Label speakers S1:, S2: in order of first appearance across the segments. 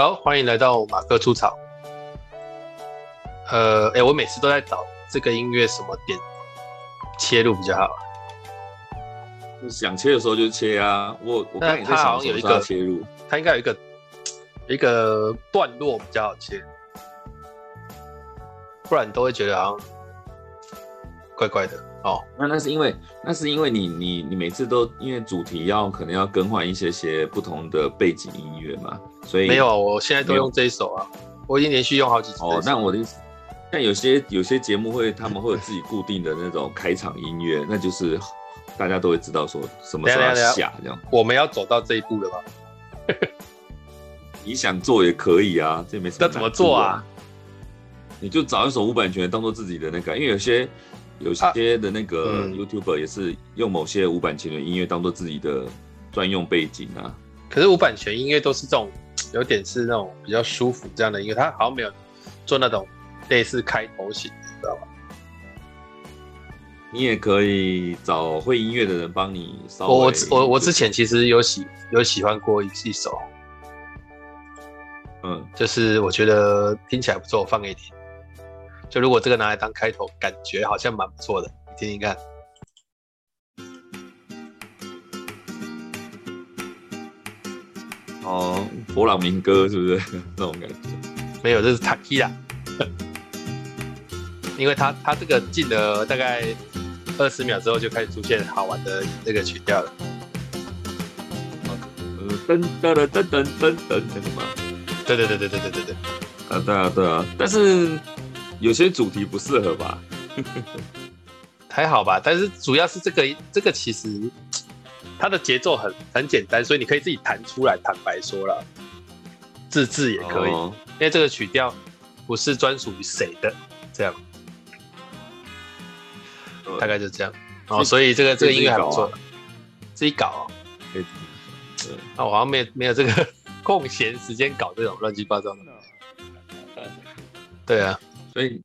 S1: 好，欢迎来到马克出草。呃，哎、欸，我每次都在找这个音乐什么点切入比较好。
S2: 想切的时候就切啊。我我看
S1: 它好像有一个切入，它应该有一个一个段落比较好切，不然你都会觉得好像怪怪的哦。
S2: 那那是因为那是因为你你你每次都因为主题要可能要更换一些些不同的背景音乐嘛。所以
S1: 没有，我现在都用这一首啊，我已经连续用好几次。
S2: 哦，那我的意思，但有些有些节目会，他们会有自己固定的那种开场音乐，那就是大家都会知道说什么时候要下这样。
S1: 我们要走到这一步了吗？
S2: 你想做也可以啊，这没什么。
S1: 那怎么做啊？
S2: 你就找一首无版权当做自己的那个，因为有些有些的那个 YouTuber 也是用某些无版权的音乐当做自己的专用背景啊。
S1: 可是无版权音乐都是这种。有点是那种比较舒服这样的音乐，它好像没有做那种类似开头型，你知道吧？
S2: 你也可以找会音乐的人帮你稍微。
S1: 我我我之前其实有喜有喜欢过一一首，
S2: 嗯，
S1: 就是我觉得听起来不错，我放给你听。就如果这个拿来当开头，感觉好像蛮不错的，你听听看。
S2: 哦，佛朗明哥是不是 那种感觉？
S1: 没有，这是 Tequila，因为他他这个进了大概二十秒之后，就开始出现好玩的那个曲调了。
S2: 呃，噔噔噔噔噔噔噔，那个吗？
S1: 对对对对对对对对。
S2: 啊，对啊对啊，但是有些主题不适合吧？
S1: 还好吧，但是主要是这个这个其实。它的节奏很很简单，所以你可以自己弹出来。坦白说了，自制也可以，哦、因为这个曲调不是专属于谁的，这样，大概就这样。哦，所以这个这个音乐还不错，自己搞、啊。自己搞、哦。那我好像没有没有这个 空闲时间搞这种乱七八糟的。对啊，
S2: 所以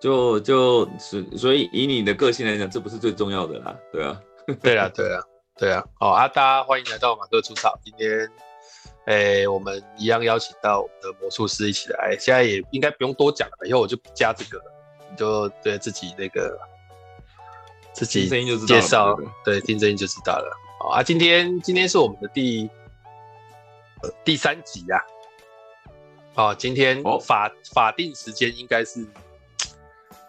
S2: 就就是所以以你的个性来讲，这不是最重要的啦。对啊，
S1: 对啊，对啊。对啊，好啊，大家欢迎来到马克出草。今天，诶，我们一样邀请到我们的魔术师一起来。现在也应该不用多讲了，以后我就不加这个了，你就对自己那个自己介绍，对，听声音就知道了。好啊，今天今天是我们的第呃第三集呀。哦，今天法法定时间应该是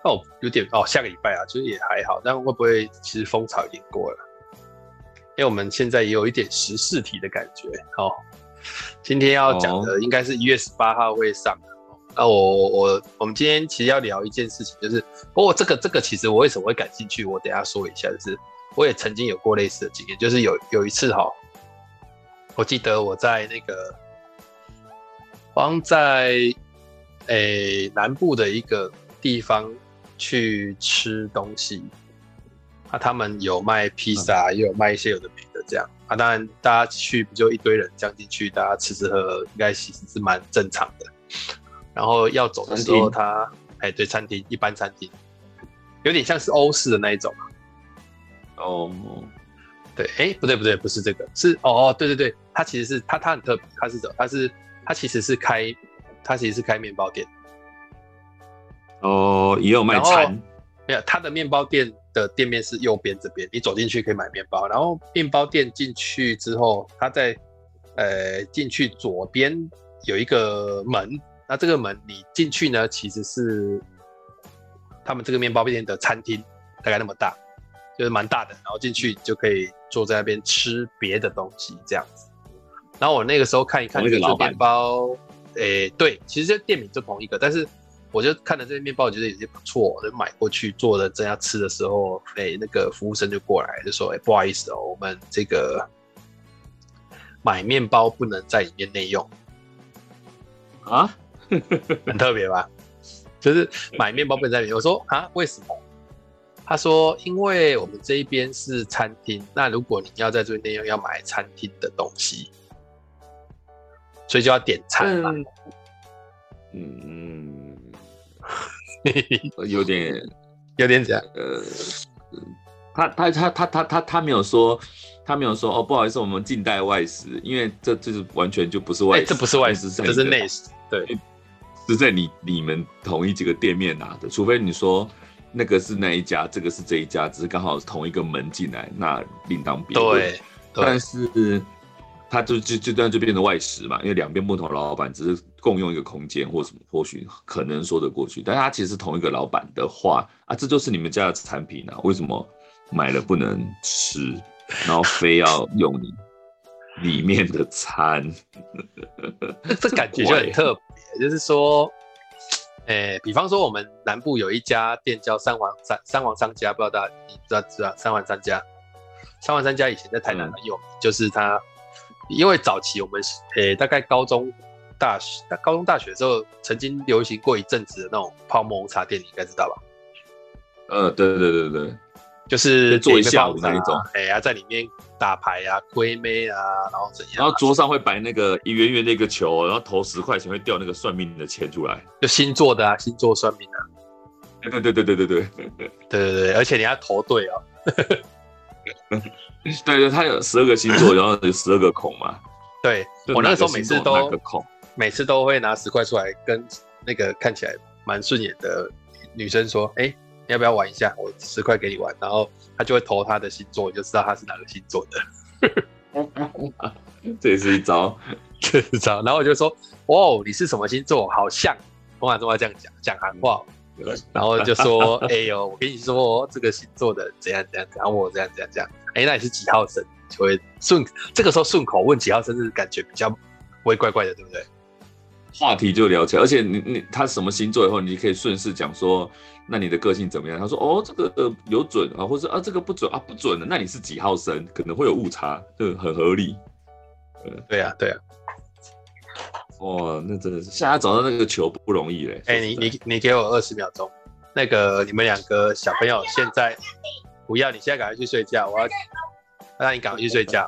S1: 哦有点哦下个礼拜啊，其实也还好，但会不会其实风潮已经过了？因为我们现在也有一点时事题的感觉，哦，今天要讲的应该是一月十八号会上。那我我我们今天其实要聊一件事情，就是不过这个这个其实我为什么会感兴趣，我等一下说一下，就是我也曾经有过类似的经验，就是有有一次哈，我记得我在那个，好像在诶、欸、南部的一个地方去吃东西。啊，他们有卖披萨，也有卖一些有的没的这样。啊，当然大家去不就一堆人这样进去，大家吃吃喝喝，应该其实是蛮正常的。然后要走的时候，他哎，对，餐厅一般餐厅，有点像是欧式的那一种。
S2: 哦，
S1: 对，哎，不对不对，不是这个，是哦哦，对对对，他其实是他他很特别，他是走，他是他其实是开，他其实是开面包店。
S2: 哦，也有卖餐。
S1: 没有，他的面包店的店面是右边这边，你走进去可以买面包。然后面包店进去之后，他在呃进去左边有一个门，那这个门你进去呢，其实是他们这个面包店的餐厅，大概那么大，就是蛮大的。然后进去就可以坐在那边吃别的东西这样子。然后我那个时候看一看这个面包，诶、欸，对，其实这店名就同一个，但是。我就看了这些面包，我觉得有些不错，就买过去做的。正要吃的时候，哎、欸，那个服务生就过来就说：“哎、欸，不好意思哦，我们这个买面包不能在里面内用
S2: 啊，
S1: 很特别吧？就是买面包不能在里面。”我说：“啊，为什么？”他说：“因为我们这一边是餐厅，那如果你要在这边内用，要买餐厅的东西，所以就要点餐嘛。
S2: 嗯”嗯。有点，
S1: 有点假。
S2: 呃，他他他他他他他没有说，他没有说哦，不好意思，我们近代外食，因为这这是完全就不是外食，
S1: 欸，这不是外食，这是内食，对，
S2: 是在你你们同一几个店面拿的，除非你说那个是那一家，这个是这一家，只是刚好同一个门进来，那另当别论。对，但是。他就就就这样就变成外食嘛，因为两边不同老板只是共用一个空间或什么，或许可能说得过去。但他其实是同一个老板的话啊，这就是你们家的产品啊，为什么买了不能吃，然后非要用你里面的餐？
S1: 这感觉就很特别，就是说，哎、欸，比方说我们南部有一家店叫三王三三王商家，不知道大家你知道知道三王商家？三王商家以前在台南很有名，嗯、就是他。因为早期我们诶、欸，大概高中、大学、高中、大学的时候，曾经流行过一阵子的那种泡沫红茶店，你应该知道吧？
S2: 呃，对对对对，
S1: 就是
S2: 做一下午那一种，
S1: 哎呀、啊，在里面打牌啊、亏妹啊，然后怎样？
S2: 然后桌上会摆那个一圆圆的一个球，然后投十块钱会掉那个算命的钱出来，
S1: 就星座的啊，星座算命啊。
S2: 对对对对对对对
S1: 对对对，而且你要投对哦。
S2: 对对，它有十二个星座，然后有十二个孔嘛。
S1: 对，我那个时候每次都每次都会拿十块出来，跟那个看起来蛮顺眼的女生说：“哎，你要不要玩一下？我十块给你玩。”然后他就会投他的星座，你就知道他是哪个星座的。
S2: 这也是一招，
S1: 这是一招。然后我就说：“哦，你是什么星座？好像通常都要这样讲，讲韩话。”然后就说：“哎呦，我跟你说，这个星座的怎样怎样，然后我怎样怎样这样。哎，那你是几号生？就会顺这个时候顺口问几号生日，感觉比较不会怪怪的，对不对？
S2: 话题就聊起来，而且你你他什么星座以后，你可以顺势讲说，那你的个性怎么样？他说哦，这个呃有准啊，或者啊这个不准啊不准的，那你是几号生？可能会有误差，就很合理。
S1: 对呀对呀。
S2: 哇，那真的是现在找到那个球不容易嘞！
S1: 哎、欸，你你你给我二十秒钟，那个你们两个小朋友现在不要，你现在赶快去睡觉，我要让你赶快去睡觉。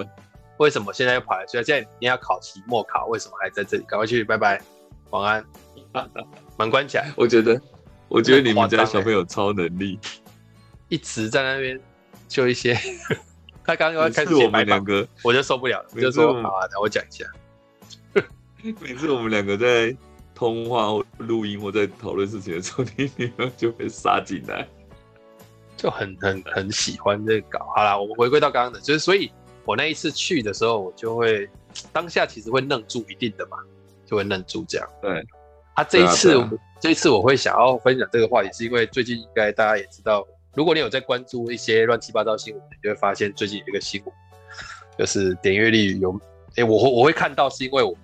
S1: 为什么现在又跑来睡觉？现在你要考期末考，为什么还在这里？赶快去，拜拜，晚安，门关起来。
S2: 我觉得，我觉得你们家小朋友超能力，
S1: 一直在那边就一些，他刚刚要开始我们两个，我就受不了了，我就说好啊，等我讲一下。
S2: 每次我们两个在通话或录音或在讨论事情的时候，你女儿就会杀进来，
S1: 就很很很喜欢这个搞。好啦，我们回归到刚刚的，就是所以我那一次去的时候，我就会当下其实会愣住，一定的嘛，就会愣住这样。
S2: 对，
S1: 啊，这一次、啊啊、这一次我会想要分享这个话题，是因为最近应该大家也知道，如果你有在关注一些乱七八糟新闻，你就会发现最近有一个新闻，就是点阅率有，哎、欸，我会我会看到是因为我。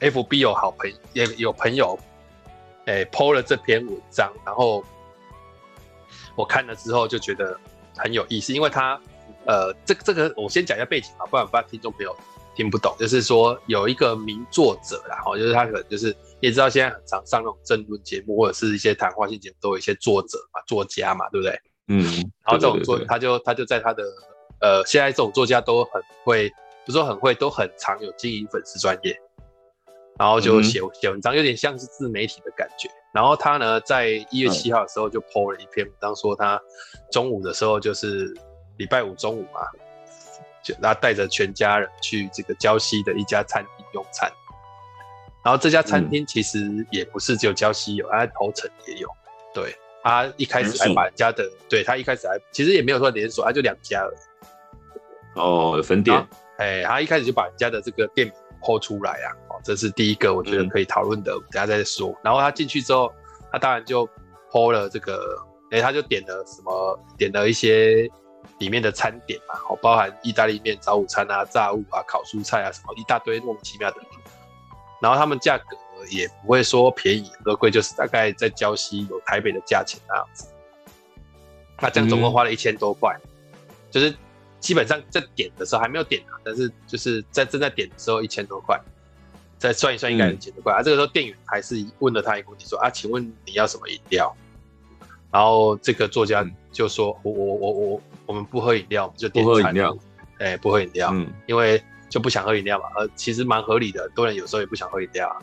S1: FB 有好朋友也有朋友，诶 PO 了这篇文章，然后我看了之后就觉得很有意思，因为他，呃，这这个我先讲一下背景啊，不然怕听众朋友听不懂。就是说有一个名作者啦，哈，就是他可能就是你也知道现在很常上那种政论节目或者是一些谈话性节目，都有一些作者嘛，作家嘛，对不对？
S2: 嗯。
S1: 然后这种作，他就他就在他的呃，现在这种作家都很会，不是说很会，都很常有经营粉丝专业。然后就写写文章，有点像是自媒体的感觉。然后他呢，在一月七号的时候就 po 了一篇文章，说他中午的时候就是礼拜五中午嘛，就他带着全家人去这个礁溪的一家餐厅用餐。然后这家餐厅其实也不是只有礁溪有，他在头城也有。对，他一开始还把人家的，对他一开始还其实也没有说连锁，他就两家而已。
S2: 哦，有分店。
S1: 哎，他一开始就把人家的这个店名 po 出来啊。哦这是第一个，我觉得可以讨论的，嗯、等下再说。然后他进去之后，他当然就 po 了这个，哎，他就点了什么，点了一些里面的餐点嘛，哦，包含意大利面、早午餐啊、炸物啊、烤蔬菜啊，什么一大堆莫名其妙的。然后他们价格也不会说便宜和贵，就是大概在礁溪有台北的价钱那样子。那这样总共花了一千多块，就是基本上在点的时候还没有点啊，但是就是在正在点的时候一千多块。再算一算，应该很简单。啊，这个时候店员还是问了他一个问题，说：“啊，请问你要什么饮料？”然后这个作家就说：“我我我我我们不喝饮料，就点餐。”哎，不喝饮料，嗯，因为就不想喝饮料嘛。呃，其实蛮合理的，多人有时候也不想喝饮料啊。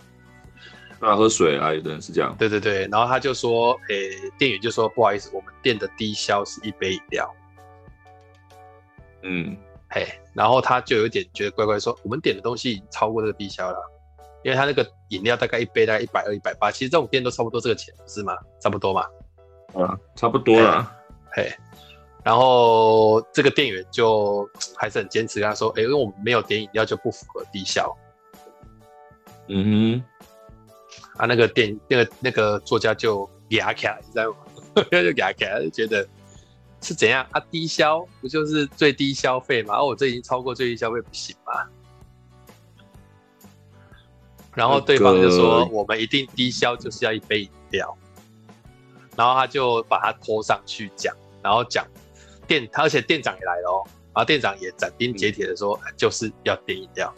S2: 那喝水啊，有的人是这样。
S1: 对对对，然后他就说：“诶，店员就说不好意思，我们店的低消是一杯饮料。”
S2: 嗯，
S1: 嘿，然后他就有点觉得怪怪，说我们点的东西已经超过这个低消了，因为他那个饮料大概一杯大概一百二、一百八，其实这种店都差不多这个钱，不是吗？差不多嘛。
S2: 啊，差不多了。
S1: 嘿，然后这个店员就还是很坚持跟他说，哎，因为我们没有点饮料就不符合低消。
S2: 嗯
S1: 哼，啊，那个店那个那个作家就牙卡，你知道吗？就牙卡，就觉得是怎样啊？低消不就是最低消费吗？哦，我这已经超过最低消费不行吗？然后对方就说，我们一定低消就是要一杯饮料。然后他就把它拖上去讲，然后讲店，而且店长也来了哦，然后店长也斩钉截铁的说，嗯、就是要点饮料。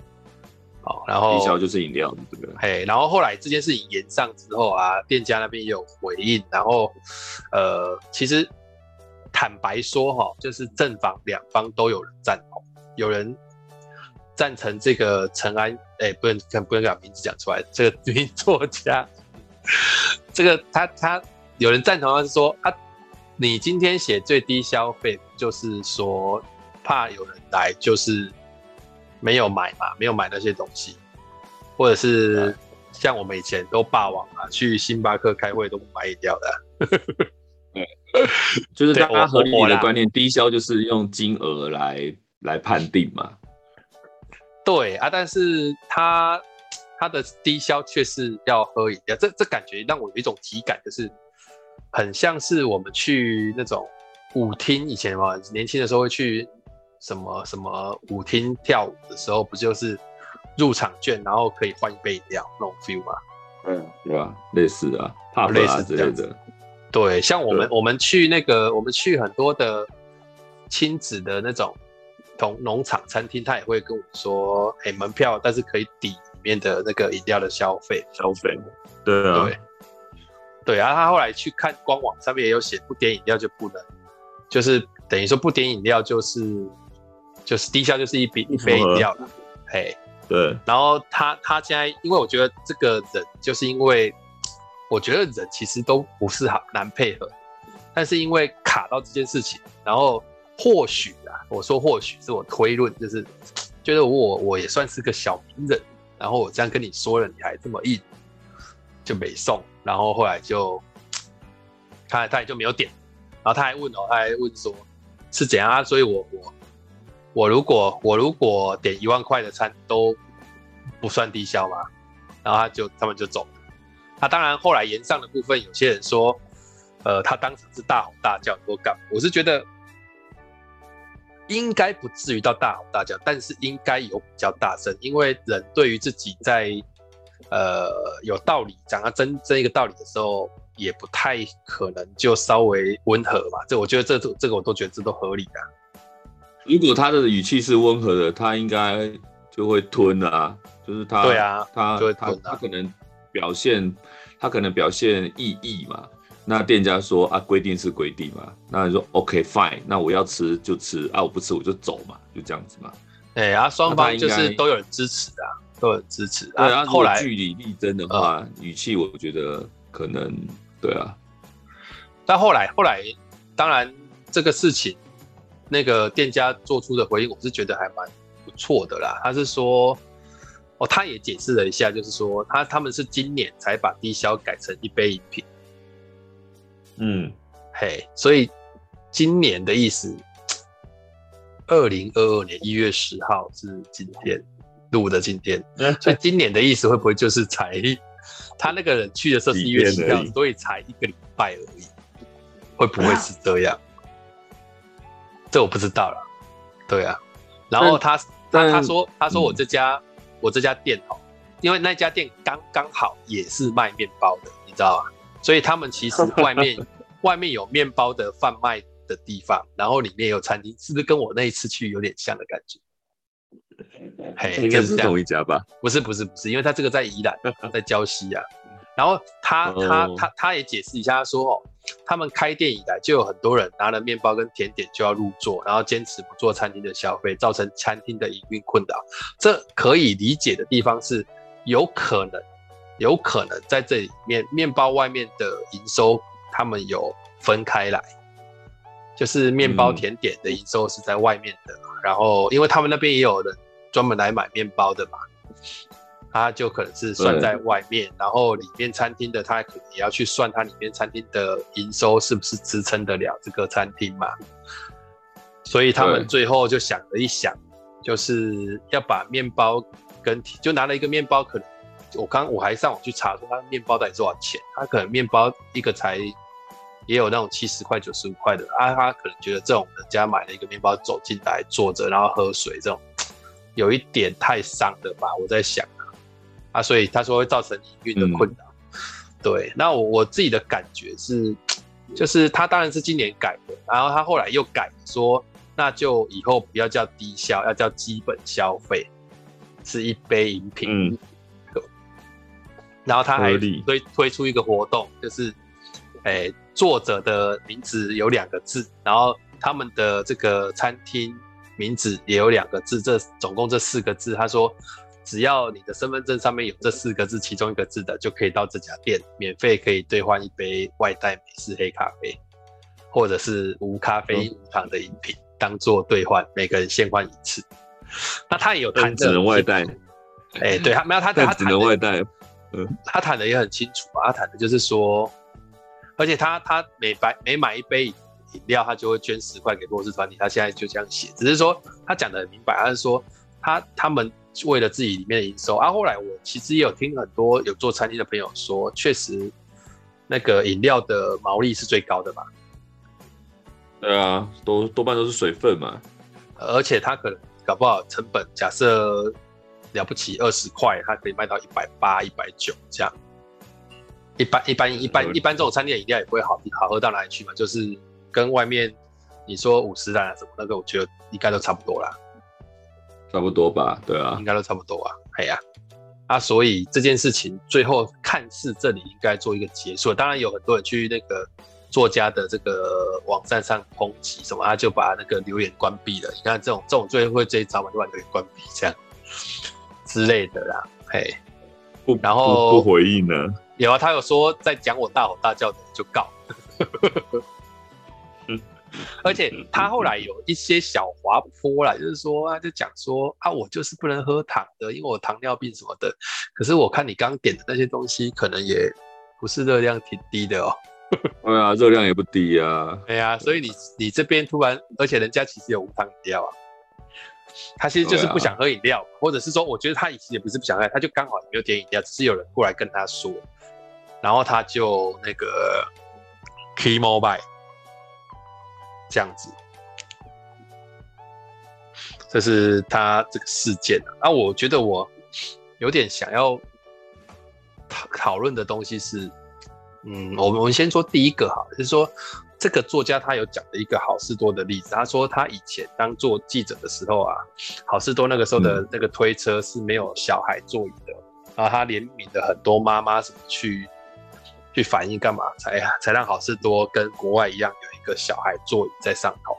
S1: 好，然后
S2: 低消就是饮料，对不对？
S1: 嘿，然后后来这件事情延上之后啊，店家那边也有回应，然后呃，其实坦白说哈，就是正反两方都有人赞同，有人赞成这个陈安，哎，不能不能把名字讲出来，这个女作家，这个他他有人赞同他是说啊，你今天写最低消费，就是说怕有人来，就是。没有买嘛，没有买那些东西，或者是像我们以前都霸王啊，去星巴克开会都不买饮料的。
S2: 对，就是大家合理的观念，低消就是用金额来来判定嘛。
S1: 对啊，但是他他的低消却是要喝饮料，这这感觉让我有一种体感，就是很像是我们去那种舞厅，以前嘛，年轻的时候会去。什么什么舞厅跳舞的时候，不就是入场券，然后可以换一杯饮料那种 feel 吗？
S2: 嗯，对吧？类似的，啊，类似之类的。
S1: 对，像我们我们去那个，我们去很多的亲子的那种同农场餐厅，他也会跟我们说，哎，门票，但是可以抵里面的那个饮料的消费
S2: 消费。对啊，
S1: 对，对啊，他后来去看官网上面也有写，不点饮料就不能，就是等于说不点饮料就是。就是低消就是一杯一杯饮料了，嘿，
S2: 对。
S1: 然后他他现在，因为我觉得这个人，就是因为我觉得人其实都不是好难配合，但是因为卡到这件事情，然后或许啊，我说或许是我推论，就是觉得我我也算是个小名人，然后我这样跟你说了，你还这么硬，就没送。然后后来就他他也就没有点，然后他还问哦，他还问说是怎样啊？所以我我。我如果我如果点一万块的餐都不算低消嘛，然后他就他们就走了。他当然后来延上的部分，有些人说，呃，他当场是大吼大叫多干。我是觉得应该不至于到大吼大叫，但是应该有比较大声，因为人对于自己在呃有道理讲到真真一个道理的时候，也不太可能就稍微温和嘛。这我觉得这这个我都觉得这都合理的。
S2: 如果他的语气是温和的，他应该就会吞啊，就是他，
S1: 对啊，
S2: 他他他可能表现，他可能表现异议嘛。那店家说啊，规定是规定嘛，那你说 OK fine，那我要吃就吃啊，我不吃我就走嘛，就这样子嘛。
S1: 对啊，双方就是都有人支持啊，都很支持。对啊，后来据
S2: 理力争的话，嗯、语气我觉得可能对啊。
S1: 但后来后来，当然这个事情。那个店家做出的回应，我是觉得还蛮不错的啦。他是说，哦，他也解释了一下，就是说他他们是今年才把低消改成一杯饮品。
S2: 嗯，
S1: 嘿，所以今年的意思，二零二二年一月十号是今天录的今天，所以今年的意思会不会就是才他那个人去的时候是一月十号，所以才一个礼拜而已，会不会是这样？这我不知道了，对啊，然后他他他说他说我这家、嗯、我这家店哦，因为那家店刚刚好也是卖面包的，你知道吗？所以他们其实外面 外面有面包的贩卖的地方，然后里面有餐厅，是不是跟我那一次去有点像的感觉？嘿，
S2: 应该是同一家吧？
S1: 不是不是不是，因为他这个在宜兰，在礁溪啊。然后他他他他也解释一下，他说哦。他们开店以来，就有很多人拿了面包跟甜点就要入座，然后坚持不做餐厅的消费，造成餐厅的营运困扰。这可以理解的地方是，有可能，有可能在这里面面包外面的营收，他们有分开来，就是面包甜点的营收是在外面的，嗯、然后因为他们那边也有人专门来买面包的嘛，他就可能是算在外面，然后里面餐厅的他可能也要去算他里面餐厅的营收是不是支撑得了这个餐厅嘛，所以他们最后就想了一想，就是要把面包跟就拿了一个面包，可能我刚我还上网去查说他面包到底多少钱，他可能面包一个才。也有那种七十块、九十五块的啊，他可能觉得这种人家买了一个面包走进来坐着，然后喝水这种，有一点太伤了吧？我在想啊，啊，所以他说会造成营运的困扰。嗯、对，那我我自己的感觉是，就是他当然是今年改的，然后他后来又改说，那就以后不要叫低消，要叫基本消费，是一杯饮品。嗯。然后他还推推出一个活动，就是。哎，作者的名字有两个字，然后他们的这个餐厅名字也有两个字，这总共这四个字。他说，只要你的身份证上面有这四个字，其中一个字的，就可以到这家店免费可以兑换一杯外带美式黑咖啡，或者是无咖啡无糖的饮品，嗯、当做兑换，每个人限换一次。那他也有谈
S2: 只能外带。
S1: 哎，对他没有他他
S2: 只能外带。
S1: 嗯，他谈的也很清楚啊，他谈的就是说。而且他他每白每买一杯饮料，他就会捐十块给弱势团体。他现在就这样写，只是说他讲的很明白，他是说他他们为了自己里面的营收。啊，后来我其实也有听很多有做餐厅的朋友说，确实那个饮料的毛利是最高的嘛。
S2: 对啊，多多半都是水分嘛。
S1: 而且他可能搞不好成本假设了不起二十块，他可以卖到一百八、一百九这样。一般一般一般一般这种餐厅的饮料也不会好好喝到哪里去嘛，就是跟外面你说五十岚啊什么那个，我觉得应该都差不多啦，
S2: 差不多吧，对啊，
S1: 应该都差不多啊，哎呀，啊，所以这件事情最后看似这里应该做一个结束，当然有很多人去那个作家的这个网站上抨击什么，他就把那个留言关闭了。你看这种这种最后会这一招嘛，就把留言关闭这样之类的啦，嘿，
S2: 不，
S1: 然后
S2: 不，不回应呢？
S1: 有啊，他有说在讲我大吼大叫的就告，而且他后来有一些小滑坡啦，就是说啊，就讲说啊，我就是不能喝糖的，因为我糖尿病什么的。可是我看你刚点的那些东西，可能也不是热量挺低的哦。
S2: 对啊，热量也不低啊。
S1: 对啊，所以你你这边突然，而且人家其实有无糖饮料啊。他其实就是不想喝饮料，啊、或者是说，我觉得他以前也不是不想喝，他就刚好也没有点饮料，只是有人过来跟他说。然后他就那个 Key Mobile 这样子，这是他这个事件啊。那我觉得我有点想要讨讨论的东西是，嗯，我们我们先说第一个哈，就是说这个作家他有讲了一个好事多的例子。他说他以前当做记者的时候啊，好事多那个时候的那个推车是没有小孩座椅的，然后他怜悯的很多妈妈什么去。去反映干嘛？才才让好事多跟国外一样有一个小孩座椅在上头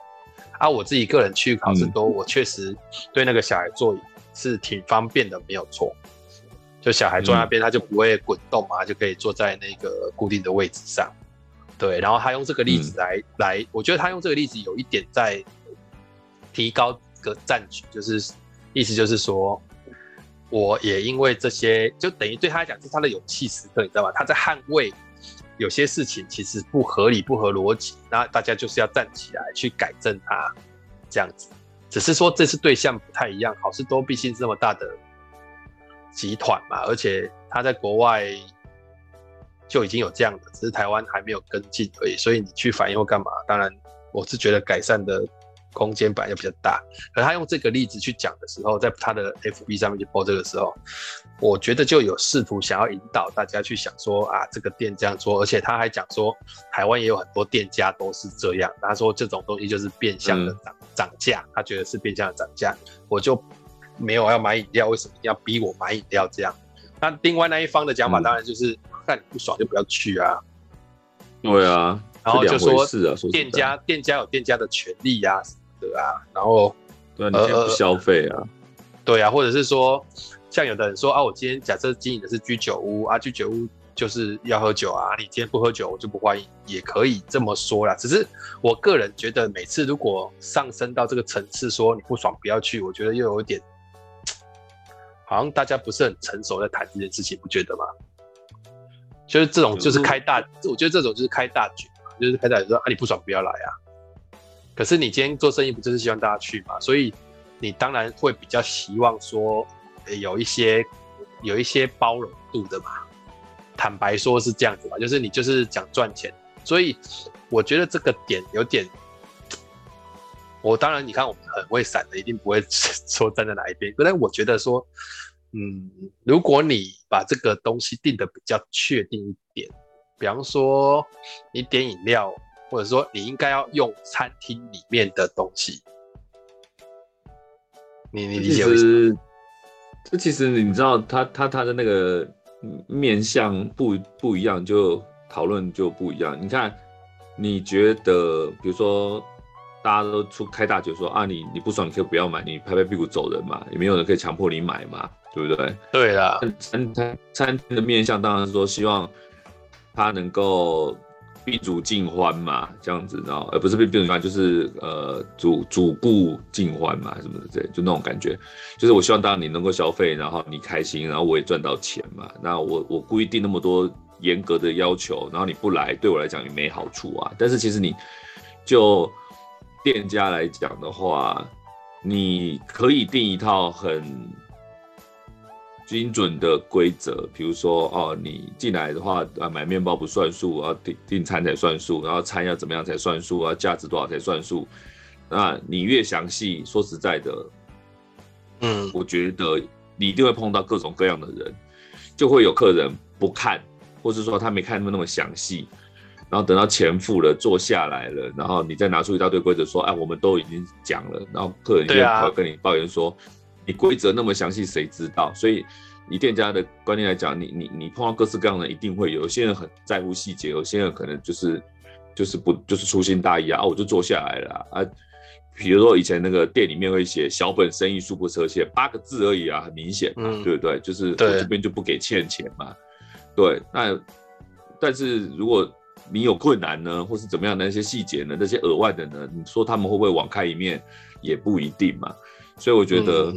S1: 啊！我自己个人去考试多，嗯、我确实对那个小孩座椅是挺方便的，没有错。就小孩坐那边，他就不会滚动嘛，嗯、就可以坐在那个固定的位置上。对，然后他用这个例子来、嗯、来，我觉得他用这个例子有一点在提高个战局，就是意思就是说。我也因为这些，就等于对他来讲是他的勇气时刻，你知道吗？他在捍卫有些事情其实不合理、不合逻辑，那大家就是要站起来去改正它，这样子。只是说这次对象不太一样，好事多毕竟这么大的集团嘛，而且他在国外就已经有这样的，只是台湾还没有跟进而已。所以你去反映或干嘛？当然，我是觉得改善的。空间本来就比较大，可他用这个例子去讲的时候，在他的 FB 上面去播这个时候，我觉得就有试图想要引导大家去想说啊，这个店这样做，而且他还讲说，台湾也有很多店家都是这样。他说这种东西就是变相的涨涨价，他觉得是变相的涨价，我就没有要买饮料，为什么一定要逼我买饮料这样？那另外那一方的讲法当然就是，看你不爽就不要去啊。
S2: 对啊。
S1: 然后就说店家店家有店家的权利呀、啊、什么的啊，然后
S2: 对，你先不消费啊，
S1: 对啊，或者是说像有的人说啊，我今天假设经营的是居酒屋啊，居酒屋就是要喝酒啊，你今天不喝酒我就不欢迎，也可以这么说啦。只是我个人觉得，每次如果上升到这个层次，说你不爽不要去，我觉得又有点，好像大家不是很成熟在谈这件事情，不觉得吗？就是这种就是开大，我觉得这种就是开大局嘛，就是开大局说啊你不爽不要来啊。可是你今天做生意不就是希望大家去嘛？所以你当然会比较希望说，有一些有一些包容度的嘛。坦白说，是这样子吧，就是你就是讲赚钱，所以我觉得这个点有点，我当然你看我们很会闪的，一定不会说站在哪一边。但是我觉得说，嗯，如果你把这个东西定的比较确定一点，比方说你点饮料，或者说你应该要用餐厅里面的东西，你你理解为什么？
S2: 这其实你知道他他他的那个。面向不不一样，就讨论就不一样。你看，你觉得，比如说，大家都出开大嘴说啊，你你不爽，你可以不要买，你拍拍屁股走人嘛，也没有人可以强迫你买嘛，对不对？
S1: 对啦，
S2: 餐餐餐厅的面向当然是说希望他能够。宾主尽欢嘛，这样子，然后而不是宾主尽欢，就是呃主主顾尽欢嘛，什么的，这就那种感觉，就是我希望当然你能够消费，然后你开心，然后我也赚到钱嘛。那我我故意定那么多严格的要求，然后你不来，对我来讲也没好处啊。但是其实你就店家来讲的话，你可以定一套很。精准的规则，比如说哦，你进来的话啊，买面包不算数啊，订订餐才算数，然后餐要怎么样才算数啊，价值多少才算数。那你越详细，说实在的，嗯，我觉得你一定会碰到各种各样的人，就会有客人不看，或是说他没看那么那么详细，然后等到钱付了，坐下来了，然后你再拿出一大堆规则说，哎，我们都已经讲了，然后客人就会跟你抱怨说。你规则那么详细，谁知道？所以以店家的观念来讲，你你你碰到各式各样的，一定会有，有些人很在乎细节，有些人可能就是就是不就是粗心大意啊，啊我就坐下来了啊。比如说以前那个店里面会写小本生意，恕不设欠，八个字而已啊，很明显嘛，嗯、对不对？就是我这边就不给欠钱嘛。对，那但是如果你有困难呢，或是怎么样的那些细节呢，那些额外的呢，你说他们会不会网开一面，也不一定嘛。所以我觉得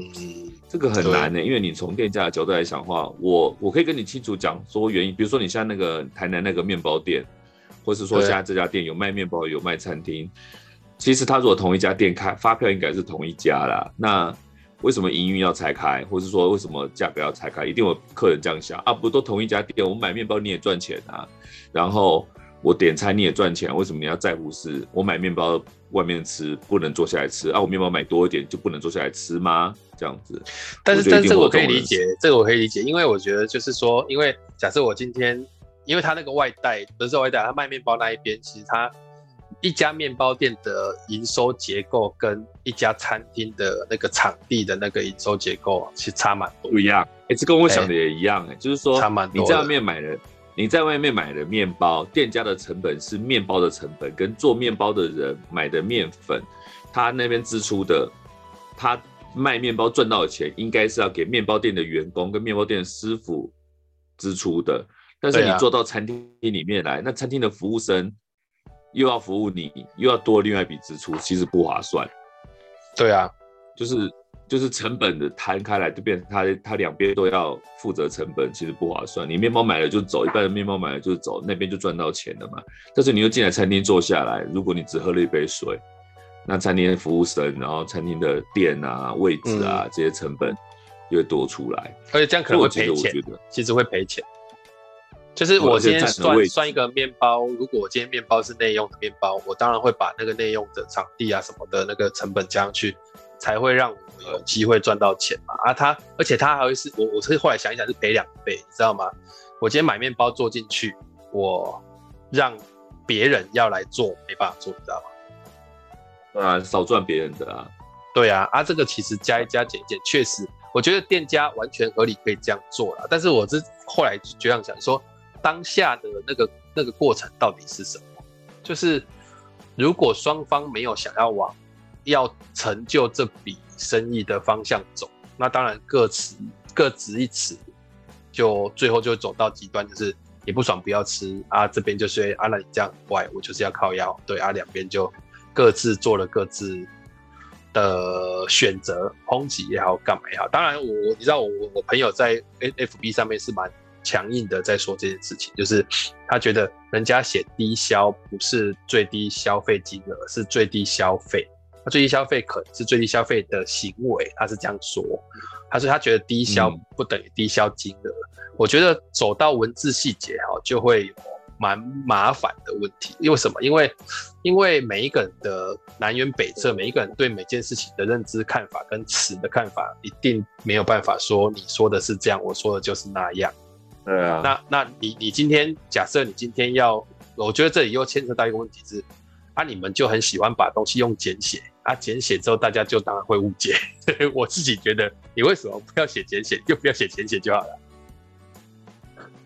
S2: 这个很难呢、欸，因为你从店家的角度来讲的话，我我可以跟你清楚讲说原因，比如说你像那个台南那个面包店，或是说现在这家店有卖面包有卖餐厅，其实他如果同一家店开发票应该是同一家啦，那为什么营运要拆开，或是说为什么价格要拆开？一定有客人这样想啊，不都同一家店，我买面包你也赚钱啊，然后。我点餐你也赚钱，为什么你要在乎是？我买面包外面吃不能坐下来吃啊？我面包买多一点就不能坐下来吃吗？这样子。
S1: 但是，但是这个我可以理解，这个我可以理解，因为我觉得就是说，因为假设我今天，因为他那个外带不是外带，他卖面包那一边，其实他一家面包店的营收结构跟一家餐厅的那个场地的那个营收结构其实差蛮多。不
S2: 一样，哎，这跟我想的也一样，哎，就是说，差蛮多。你在外面买的。你在外面买的面包，店家的成本是面包的成本，跟做面包的人买的面粉，他那边支出的，他卖面包赚到的钱，应该是要给面包店的员工跟面包店的师傅支出的。但是你做到餐厅里面来，那餐厅的服务生又要服务你，又要多另外一笔支出，其实不划算。
S1: 对啊，
S2: 就是。就是成本的摊开来，就变成他他两边都要负责成本，其实不划算。你面包买了就走，一般的面包买了就走，那边就赚到钱了嘛。但是你又进来餐厅坐下来，如果你只喝了一杯水，那餐厅的服务生，然后餐厅的店啊、位置啊、嗯、这些成本就会多出来，
S1: 而且这样可能会赔钱。我觉得其实会赔钱。就是我今天算算一个面包，如果我今天面包是内用的面包，我当然会把那个内用的场地啊什么的那个成本加上去，才会让。有机会赚到钱嘛？啊，他而且他还会是我，我是后来想一想是赔两倍，你知道吗？我今天买面包做进去，我让别人要来做没办法做，你知道吗？
S2: 啊，少赚别人的啊。
S1: 对啊，啊，这个其实加一加减一减，确实我觉得店家完全合理可以这样做了。但是我是后来就这样想说，当下的那个那个过程到底是什么？就是如果双方没有想要往要成就这笔。生意的方向走，那当然各持各执一词，就最后就走到极端，就是你不爽不要吃啊，这边就是啊，那你这样歪，我就是要靠腰，对啊，两边就各自做了各自的选择，抨击也好，干嘛也好。当然我，你知道我我我朋友在 FB 上面是蛮强硬的，在说这件事情，就是他觉得人家写低消不是最低消费金额，是最低消费。他最低消费可能是最低消费的行为，他是这样说。他说他觉得低消不等于低消金额。嗯、我觉得走到文字细节哈，就会有蛮麻烦的问题。因为什么？因为因为每一个人的南辕北辙，每一个人对每件事情的认知看法跟词的看法，一定没有办法说你说的是这样，我说的就是那样。
S2: 对啊。
S1: 那那你你今天假设你今天要，我觉得这里又牵扯到一个问题是，啊，你们就很喜欢把东西用简写。啊，简写之后大家就当然会误解。我自己觉得，你为什么不要写简写，就不要写简写就好了。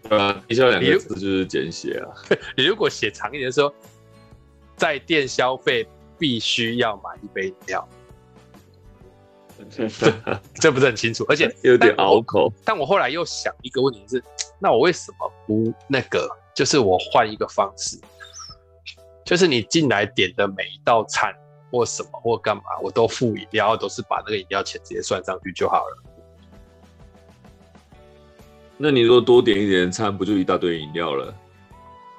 S2: 呃，低消两个字就是简写啊。
S1: 你如果写长一点的时候，在店消费必须要买一杯饮料，这不是很清楚，而且
S2: 有点拗口。
S1: 但我后来又想一个问题是，那我为什么不那个？就是我换一个方式，就是你进来点的每一道餐。或什么或干嘛，我都付饮料，都是把那个饮料钱直接算上去就好了。
S2: 那你如果多点一点餐，不就一大堆饮料了？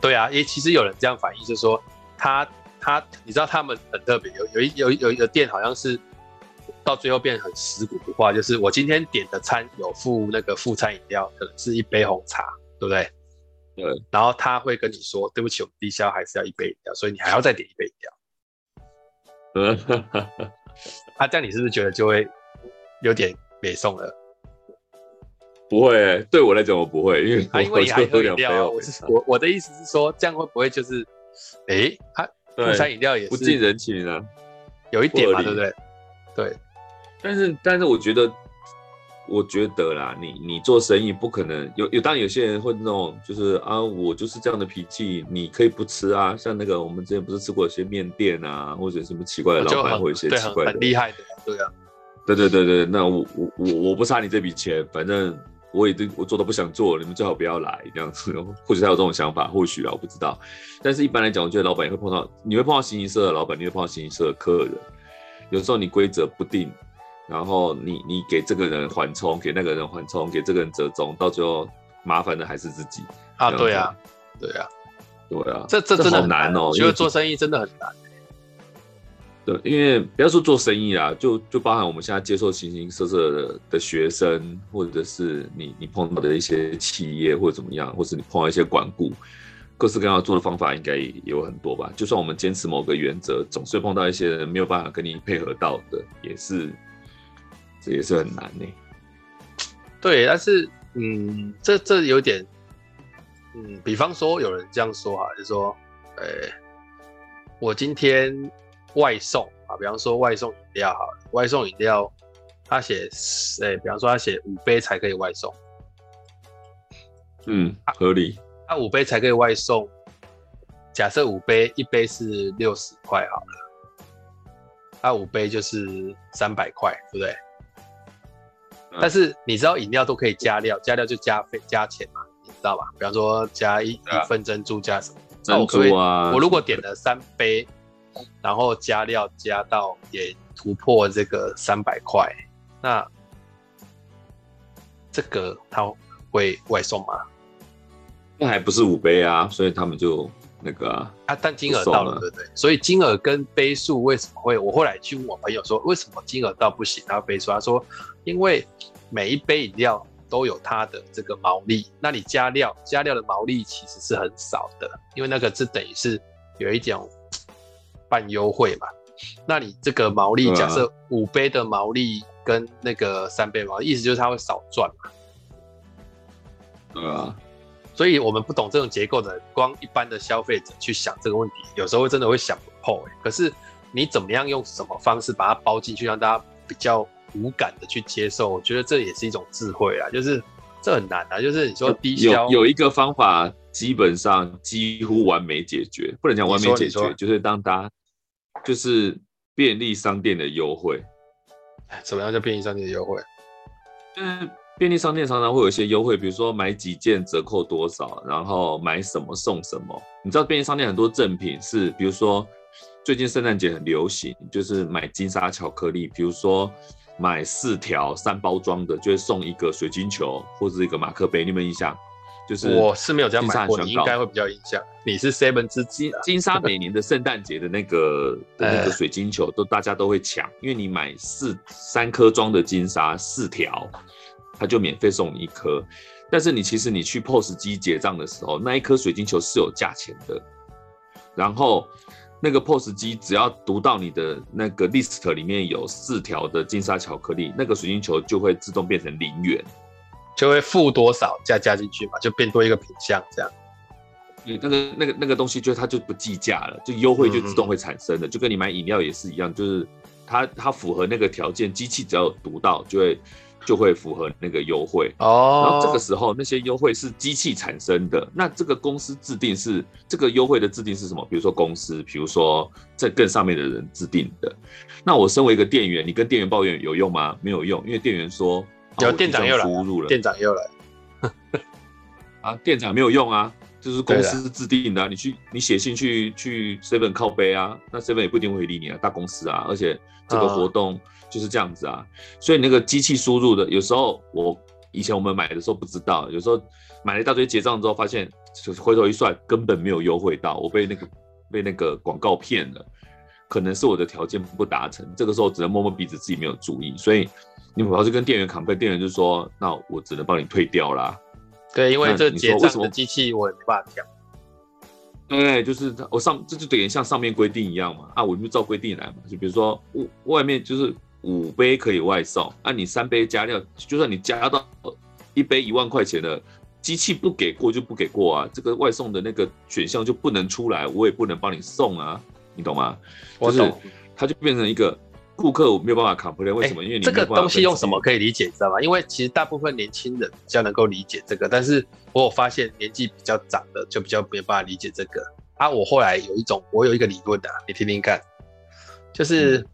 S1: 对啊，因为其实有人这样反映，就是说他他，你知道他们很特别，有有一有有一个店好像是到最后变很死骨不化，就是我今天点的餐有附那个副餐饮料，可能是一杯红茶，对不对？
S2: 对。
S1: 然后他会跟你说，对不起，我们低消还是要一杯饮料，所以你还要再点一杯饮料。他 这样你是不是觉得就会有点美送了？
S2: 不会、欸，对我来讲我不会，因为
S1: 啊，因为你还喝饮料。我是我我的意思是说，这样会不会就是，哎、欸，他副餐饮料也是
S2: 不近人情啊，
S1: 有一点嘛，对不对？对，
S2: 但是但是我觉得。我觉得啦，你你做生意不可能有有，当然有些人会那种，就是啊，我就是这样的脾气，你可以不吃啊。像那个我们之前不是吃过一些面店啊，或者什么奇怪的老板，或者一些奇怪的，
S1: 很厉害的，对啊，
S2: 对对对对，那我我我我不差你这笔钱，反正我已经我做的不想做，你们最好不要来这样子。或许他有这种想法，或许啊，我不知道。但是一般来讲，我觉得老板也会碰到，你会碰到形形色色的老板，你会碰到形形色色的客人，有时候你规则不定。然后你你给这个人缓冲，给那个人缓冲，给这个人折中，到最后麻烦的还是自己
S1: 啊！对啊，对啊，
S2: 对啊，
S1: 这这真的
S2: 很难哦！
S1: 因为做生意真的很难。
S2: 对，因为不要说做生意啊，就就包含我们现在接受形形色色的的学生，或者是你你碰到的一些企业或者怎么样，或是你碰到一些管顾，各式各样做的方法应该也有很多吧？就算我们坚持某个原则，总是会碰到一些人没有办法跟你配合到的，也是。这也是很难呢。
S1: 对，但是，嗯，这这有点，嗯，比方说有人这样说哈，就是说，呃、欸，我今天外送啊，比方说外送饮料哈，外送饮料，他写，呃、欸，比方说他写五杯才可以外送，
S2: 嗯，合理。
S1: 他、啊、五杯才可以外送，假设五杯，一杯是六十块好了，他、啊、五杯就是三百块，对不对？但是你知道饮料都可以加料，加料就加费加钱嘛，你知道吧？比方说加一一份珍珠加什么？
S2: 珍珠啊！
S1: 我如果点了三杯，然后加料加到也突破这个三百块，那这个他会外送吗？
S2: 那还不是五杯啊，所以他们就那个啊，
S1: 啊但金额到了，对不对？所以金额跟杯数为什么会？我后来去问我朋友说，为什么金额到不行，然后杯数？他说。因为每一杯饮料都有它的这个毛利，那你加料加料的毛利其实是很少的，因为那个是等于是有一种半优惠嘛。那你这个毛利，假设五杯的毛利跟那个三杯毛利，意思就是它会少赚嘛。
S2: 对啊，
S1: 所以我们不懂这种结构的，光一般的消费者去想这个问题，有时候会真的会想不透欸。可是你怎么样用什么方式把它包进去，让大家比较。无感的去接受，我觉得这也是一种智慧啊。就是这很难啊，就是你说低消
S2: 有有一个方法，基本上几乎完美解决，不能讲完美解决，就是当大家就是便利商店的优惠。
S1: 怎么样叫便利商店的优惠？
S2: 嗯，便利商店常常会有一些优惠，比如说买几件折扣多少，然后买什么送什么。你知道便利商店很多赠品是，比如说最近圣诞节很流行，就是买金沙巧克力，比如说买四条三包装的，就会送一个水晶球或者一个马克杯。你有没有印象？就是
S1: 我是没有这样买过，你应该会比较印象。你是 Seven 之金
S2: 金沙每年的圣诞节的那个 的那个水晶球都大家都会抢，因为你买四三颗装的金沙四条。他就免费送你一颗，但是你其实你去 POS 机结账的时候，那一颗水晶球是有价钱的。然后那个 POS 机只要读到你的那个 list 里面有四条的金沙巧克力，那个水晶球就会自动变成零元，
S1: 就会付多少加加进去嘛，就变多一个品项这样。
S2: 你那个那个那个东西就它就不计价了，就优惠就自动会产生的，嗯、就跟你买饮料也是一样，就是它它符合那个条件，机器只要有读到就会。就会符合那个优惠哦，然后这个时候那些优惠是机器产生的，那这个公司制定是这个优惠的制定是什么？比如说公司，比如说在更上面的人制定的。那我身为一个店员，你跟店员抱怨有用吗？没有用，因为店员说
S1: 有店长又来
S2: 了，
S1: 店长又来
S2: 啊，店长没有用啊，就是公司制定的啊，你去你写信去去 Seven 靠背啊，那 Seven 也不一定会理你啊，大公司啊，而且这个活动。就是这样子啊，所以那个机器输入的，有时候我以前我们买的时候不知道，有时候买了一大堆结账之后，发现就是回头一算根本没有优惠到，我被那个被那个广告骗了，可能是我的条件不达成，这个时候只能摸摸鼻子自己没有注意，所以你跑去跟店员 complain，店员就说，那我只能帮你退掉啦。
S1: 对，因为这结账的机器我也没办法调。
S2: 对，就是我上这就等于像上面规定一样嘛，啊，我就照规定来嘛，就比如说外面就是。五杯可以外送，那、啊、你三杯加料，就算你加到一杯一万块钱的，机器不给过就不给过啊，这个外送的那个选项就不能出来，我也不能帮你送啊，你懂吗？我懂，就是、它就变成一个顾客我没有办法 complain，为什么？欸、因为你这个东西
S1: 用什么可以理解，知道吗？因为其实大部分年轻人比较能够理解这个，但是我有发现年纪比较长的就比较没有办法理解这个。啊，我后来有一种，我有一个理论的、啊，你听听看，就是。嗯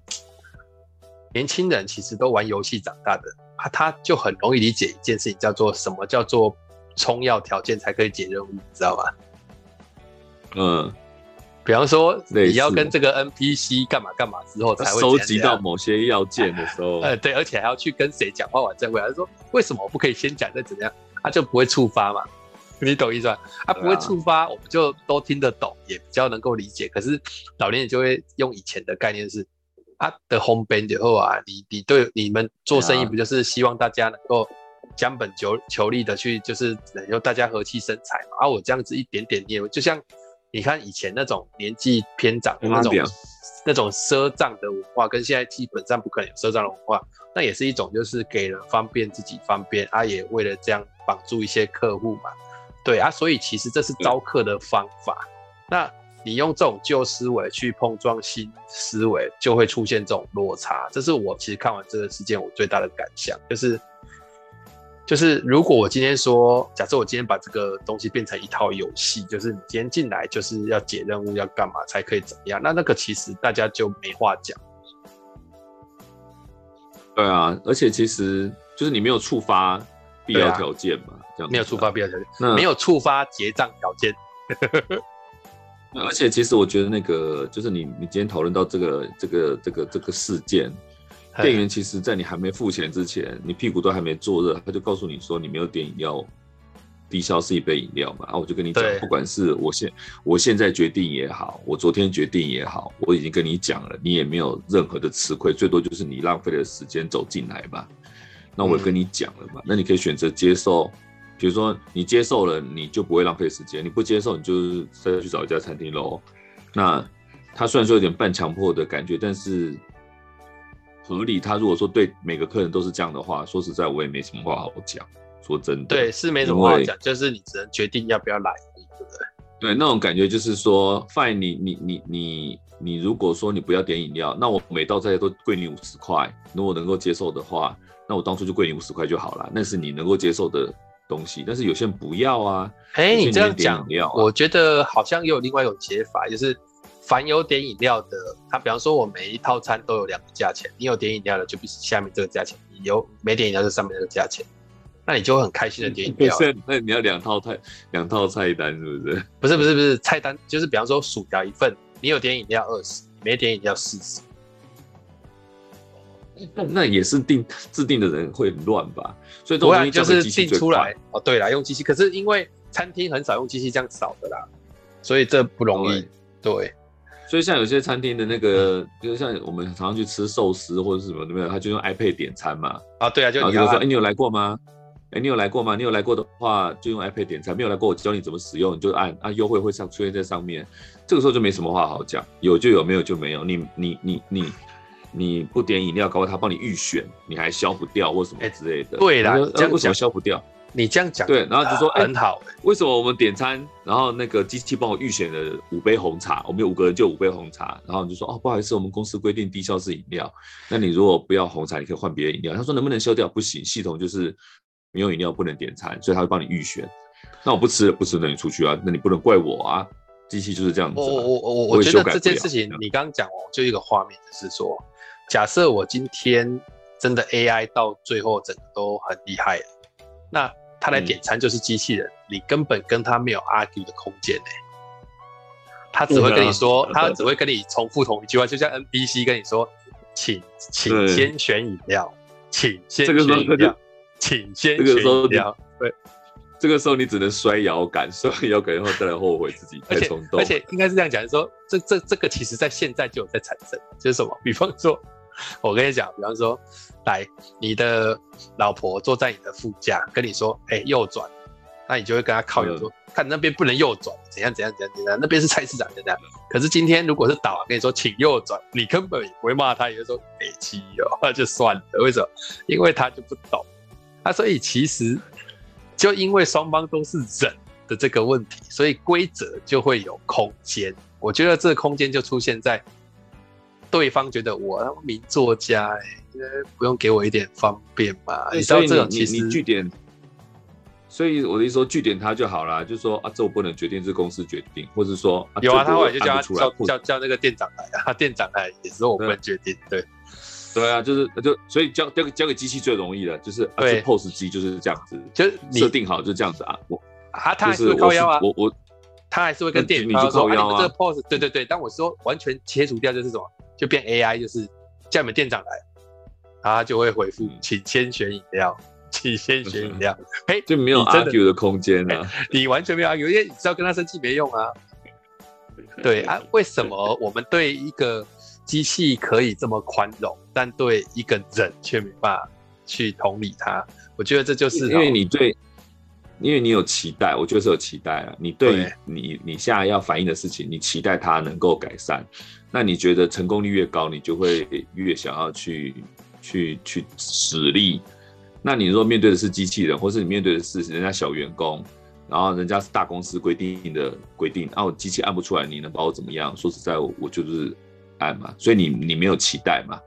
S1: 年轻人其实都玩游戏长大的啊，他就很容易理解一件事情，叫做什么叫做充要条件才可以解任务，你知道吗？
S2: 嗯，
S1: 比方说你要跟这个 NPC 干嘛干嘛之后，才会
S2: 收集到某些要件的时候，
S1: 呃，对，而且还要去跟谁讲话完再回来，他说为什么我不可以先讲再怎么样，他就不会触发嘛？你懂意思吧？他不会触发，我们就都听得懂，也比较能够理解。可是老年人就会用以前的概念是。他的 home band 以后啊，你你对你们做生意不就是希望大家能够将本求求利的去，就是能够大家和气生财嘛？啊，我这样子一点点念，就像你看以前那种年纪偏长的那种那种赊账的文化，跟现在基本上不可能有赊账的文化，那也是一种就是给人方便自己方便啊，也为了这样绑住一些客户嘛，对啊，所以其实这是招客的方法，那。你用这种旧思维去碰撞新思维，就会出现这种落差。这是我其实看完这个事件我最大的感想，就是就是如果我今天说，假设我今天把这个东西变成一套游戏，就是你今天进来就是要解任务，要干嘛才可以怎么样？那那个其实大家就没话讲。
S2: 对啊，而且其实就是你没有触发必要条件嘛，啊、这样没有触发必要条件，
S1: 那没有触发结账条件。
S2: 而且其实我觉得那个就是你你今天讨论到这个这个这个这个事件，店员其实在你还没付钱之前，你屁股都还没坐热，他就告诉你说你没有点饮料，低消是一杯饮料嘛，啊，我就跟你讲，不管是我现我现在决定也好，我昨天决定也好，我已经跟你讲了，你也没有任何的吃亏，最多就是你浪费了时间走进来吧，那我跟你讲了嘛，那你可以选择接受。比如说你接受了，你就不会浪费时间；你不接受，你就是再去找一家餐厅喽。那他虽然说有点半强迫的感觉，但是合理。他如果说对每个客人都是这样的话，说实在我也没什么话好讲。说真的，
S1: 对，是没什么话好讲，就是你只能决定要不要来，对不对？
S2: 对，那种感觉就是说，fine，你你你你你如果说你不要点饮料，那我每道菜都贵你五十块。如果能够接受的话，那我当初就贵你五十块就好了。那是你能够接受的。东西，但是有些人不要啊。哎、欸，你这样讲，
S1: 啊、我觉得好像也有另外一种解法，就是凡有点饮料的，他比方说我每一套餐都有两个价钱，你有点饮料的就比下面这个价钱，你有没点饮料就上面这个价钱。那你就会很开心的点饮料。
S2: 那你要两套菜，两套菜单是不是？
S1: 不是不是不是，菜单就是比方说薯条一份，你有点饮料二十，没点饮料四十。
S2: 那那也是定制定的人会很乱吧？所以
S1: 不然就是定出来哦。对啦，用机器，可是因为餐厅很少用机器这样扫的啦，所以这不容易。对，对
S2: 所以像有些餐厅的那个，嗯、就是像我们常常去吃寿司或者什么，对不对？他就用 iPad 点餐嘛。
S1: 啊，对啊，就你
S2: 就说，哎，你有来过吗？哎，你有来过吗？你有来过的话，就用 iPad 点餐；没有来过，我教你怎么使用，你就按啊，优惠会上出现在上面。这个时候就没什么话好讲，有就有，没有就没有。你你你你。你不点饮料，搞不好他帮你预选，你还消不掉或什么之类的。
S1: 对啦，这样
S2: 为什么消不掉？
S1: 你这样讲，
S2: 对，然后就
S1: 说、很好。
S2: 为什么我们点餐，然后那个机器帮我预选了五杯红茶，我们有五个人就五杯红茶，然后你就说哦，不好意思，我们公司规定低消是饮料，那你如果不要红茶，你可以换别的饮料。他说能不能消掉？不行，系统就是没有饮料不能点餐，所以他会帮你预选。那我不吃了，不吃，那你出去啊，那你不能怪我啊，机器就是这样子、啊。
S1: 我我我我觉得这件事情，你刚刚讲哦，就一个画面，就是说。假设我今天真的 AI 到最后整个都很厉害了，那他来点餐就是机器人，嗯、你根本跟他没有 argue 的空间呢。他只会跟你说，他只会跟你重复同一句话，就像 NPC 跟你说，请请先选饮料，请先选饮料，请先选饮料。对，
S2: 这个时候你只能摔摇杆，摔摇杆然后再来后悔自己太冲动。
S1: 而且应该是这样讲，说这这这个其实在现在就有在产生，就是什么？比方说。我跟你讲，比方说，来，你的老婆坐在你的副驾，跟你说，哎、欸，右转，那你就会跟他靠右说，嗯、看那边不能右转，怎样怎样怎样怎样，那边是菜市场，怎样。可是今天如果是导航跟你说，请右转，你根本也不会骂他，也就说，哎，气哦，那就算了。为什么？因为他就不懂。啊，所以其实就因为双方都是人的这个问题，所以规则就会有空间。我觉得这个空间就出现在。对方觉得我名作家不用给我一点方便嘛？你知道这种其实
S2: 你句点，所以我的意思说据点他就好了，就说啊，这我不能决定，是公司决定，或者说、啊、
S1: 有啊，他后来就叫他叫叫叫那个店长来啊，店长来也是我不能决定，对
S2: 对，啊，就是那就所以交交给交给机器最容易的，就是 POS 机就是这样子，
S1: 就是
S2: 设定好就这样子啊，我
S1: 啊，他还是会靠腰啊，
S2: 我我
S1: 他还是会跟店员说啊，你们这个 POS 对对对，但我说完全切除掉就是什么？就变 AI，就是叫你们店长来，他就会回复，请先选饮料，请先选饮料。嘿，
S2: 就没有 argue 的空间了，
S1: 你完全没有 argue，因为你知道跟他生气没用啊。对啊，为什么我们对一个机器可以这么宽容，但对一个人却没办法去同理他？我觉得这就是
S2: 因为你对，因为你有期待，我觉得是有期待啊。你对你你现在要反映的事情，你期待它能够改善。那你觉得成功率越高，你就会越想要去去去使力。那你如果面对的是机器人，或是你面对的是人家小员工，然后人家是大公司规定的规定，啊，我机器按不出来，你能把我怎么样？说实在，我就是按嘛。所以你你没有期待嘛？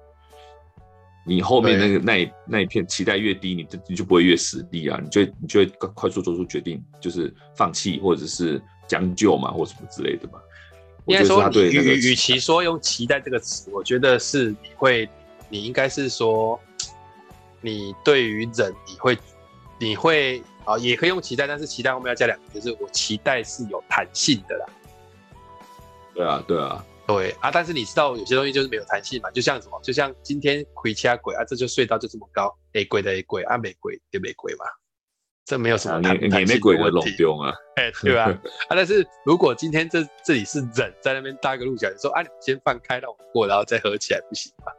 S2: 你后面那个那一那一片期待越低，你就你就不会越死力啊，你就你就会快速做出决定，就是放弃或者是将就嘛，或什么之类的嘛。
S1: 应该说，与与其说用“期待”这个词，我觉得是你会，你应该是说，你对于人，你会，你会啊，也可以用“期待”，但是“期待”后面要加两个，就是我期待是有弹性的啦。
S2: 对啊，对啊，
S1: 对啊，但是你知道有些东西就是没有弹性嘛，就像什么，就像今天亏掐鬼啊，这就隧道就这么高，哎，鬼的也贵，啊，没鬼也没鬼嘛。这没有什么太太没鬼的问题啊，哎，对吧？啊，但是如果今天这这里是人在那边搭个路角，你说啊，你先放开让我过，然后再合起来，不行吗？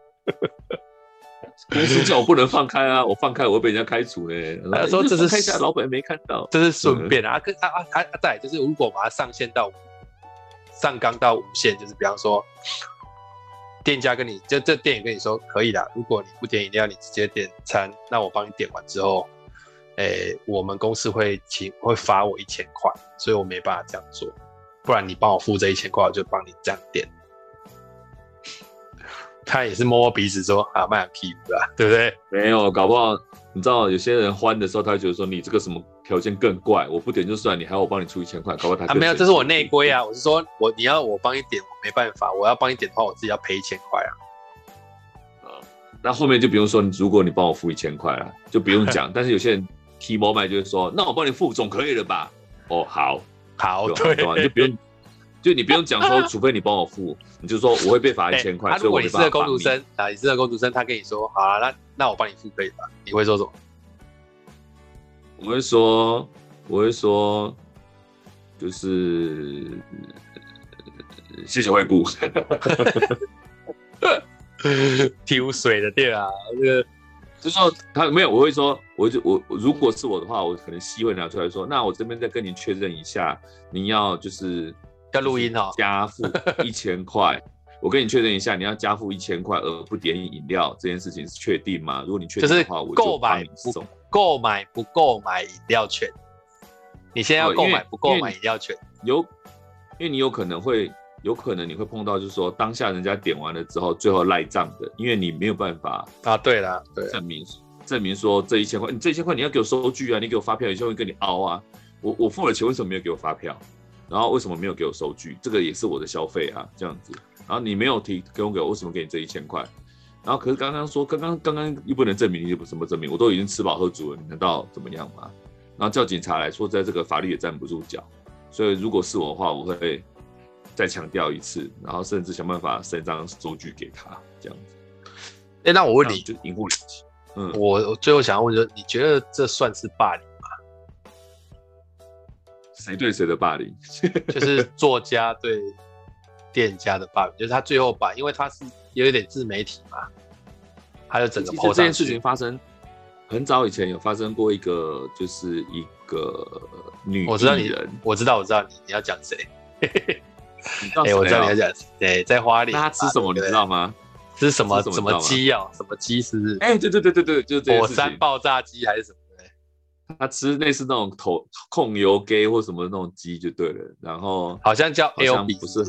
S2: 公司叫我不能放开啊，我放开我会被人家开除嘞。
S1: 他说这是
S2: 开下老板没看到，
S1: 这是顺便啊。跟啊啊啊啊，再就是如果把它上线到上纲到无限，就是比方说店家跟你就这店员跟你说可以的，如果你不点饮料，你直接点餐，那我帮你点完之后。诶、我们公司会请会罚我一千块，所以我没办法这样做。不然你帮我付这一千块，我就帮你这样点。他也是摸摸鼻子说啊，卖屁股啊，对不对？
S2: 没有，搞不好你知道有些人欢的时候，他会觉得说你这个什么条件更怪，我不点就算，你还要我帮你出一千块，搞不好他啊
S1: 没有，这是我内规啊。我是说我你要我帮你点，我没办法，我要帮你点的话，我自己要赔一千块啊。
S2: 那后面就不用说，如果你帮我付一千块了，就不用讲。但是有些人提摩麦就是说，那我帮你付总可以了吧？哦，好，
S1: 好，对，
S2: 对你就不用，就你不用讲说，除非你帮我付，你就说我会被罚一千块。
S1: 如果你是个工读生啊，你是个工读生，他跟你说，好啊，那那我帮你付可以吧？你会说什么？
S2: 我会说，我会说，就是谢谢惠顾。
S1: 挑水的店啊，这个
S2: 就说他没有，我会说，我就我如果是我的话，我可能希会拿出来说，那我这边再跟您确认一下，您要就是
S1: 要录音哦，
S2: 加付一千块，我跟你确认一下，你要加付一千块而不点饮料这件事情是确定吗？如果你确定的话，我
S1: 购买不购买不购买饮料券，你现在要购买不购买饮料券，
S2: 有，因为你有可能会。有可能你会碰到，就是说当下人家点完了之后，最后赖账的，因为你没有办法
S1: 啊。对了，对，
S2: 证明证明说这一千块，你这一千块你要给我收据啊，你给我发票，有些会跟你凹啊。我我付了钱，为什么没有给我发票？然后为什么没有给我收据？这个也是我的消费啊，这样子。然后你没有提给我给我，为什么给你这一千块？然后可是刚刚说刚刚刚刚又不能证明，你什么证明？我都已经吃饱喝足了，你难道怎么样吗？然后叫警察来说，在这个法律也站不住脚。所以如果是我的话，我会。再强调一次，然后甚至想办法伸张收据给他，这样子。
S1: 哎、欸，那我问你，
S2: 就银护理。嗯，
S1: 我我最后想要问就是，你觉得这算是霸凌吗？
S2: 谁对谁的霸凌？
S1: 就是作家对店家的霸凌，就是他最后把，因为他是有一点自媒体嘛，还有整个。其实
S2: 这件事情发生很早以前有发生过一个，就是一个女
S1: 我知道你人，我知道我知道你你要讲谁。哎、欸，我知道你要讲，对，在花莲，
S2: 他吃什么你知道吗？
S1: 吃什么什么鸡啊？什么鸡是？
S2: 哎，对对对对对，就是
S1: 火山爆炸鸡还是什么的？
S2: 他吃类似那种头控油鸡或什么那种鸡就对了。然后
S1: 好像叫 L B，
S2: 不是？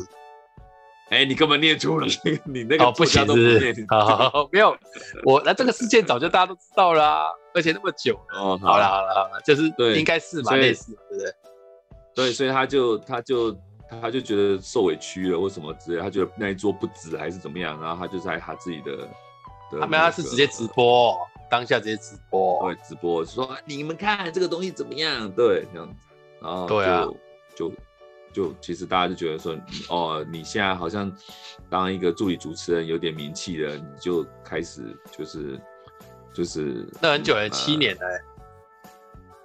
S2: 哎，你根本念出了，你那个
S1: 哦不行，是不是？好好好，没有，我那这个事件早就大家都知道了，而且那么久了
S2: 哦。
S1: 好了好了好了，就是对应该是嘛，类似对不对？
S2: 对，所以他就他就。他就觉得受委屈了，或什么之类，他觉得那一桌不值，还是怎么样，然后他就在他自己的，的、那个，他没有，他
S1: 是直接直播，当下直接直播，
S2: 对，直播说你们看这个东西怎么样，对，这样子，然后就对、啊、就就其实大家就觉得说，哦，你现在好像当一个助理主持人有点名气了，你就开始就是就是
S1: 那很久了，七年了，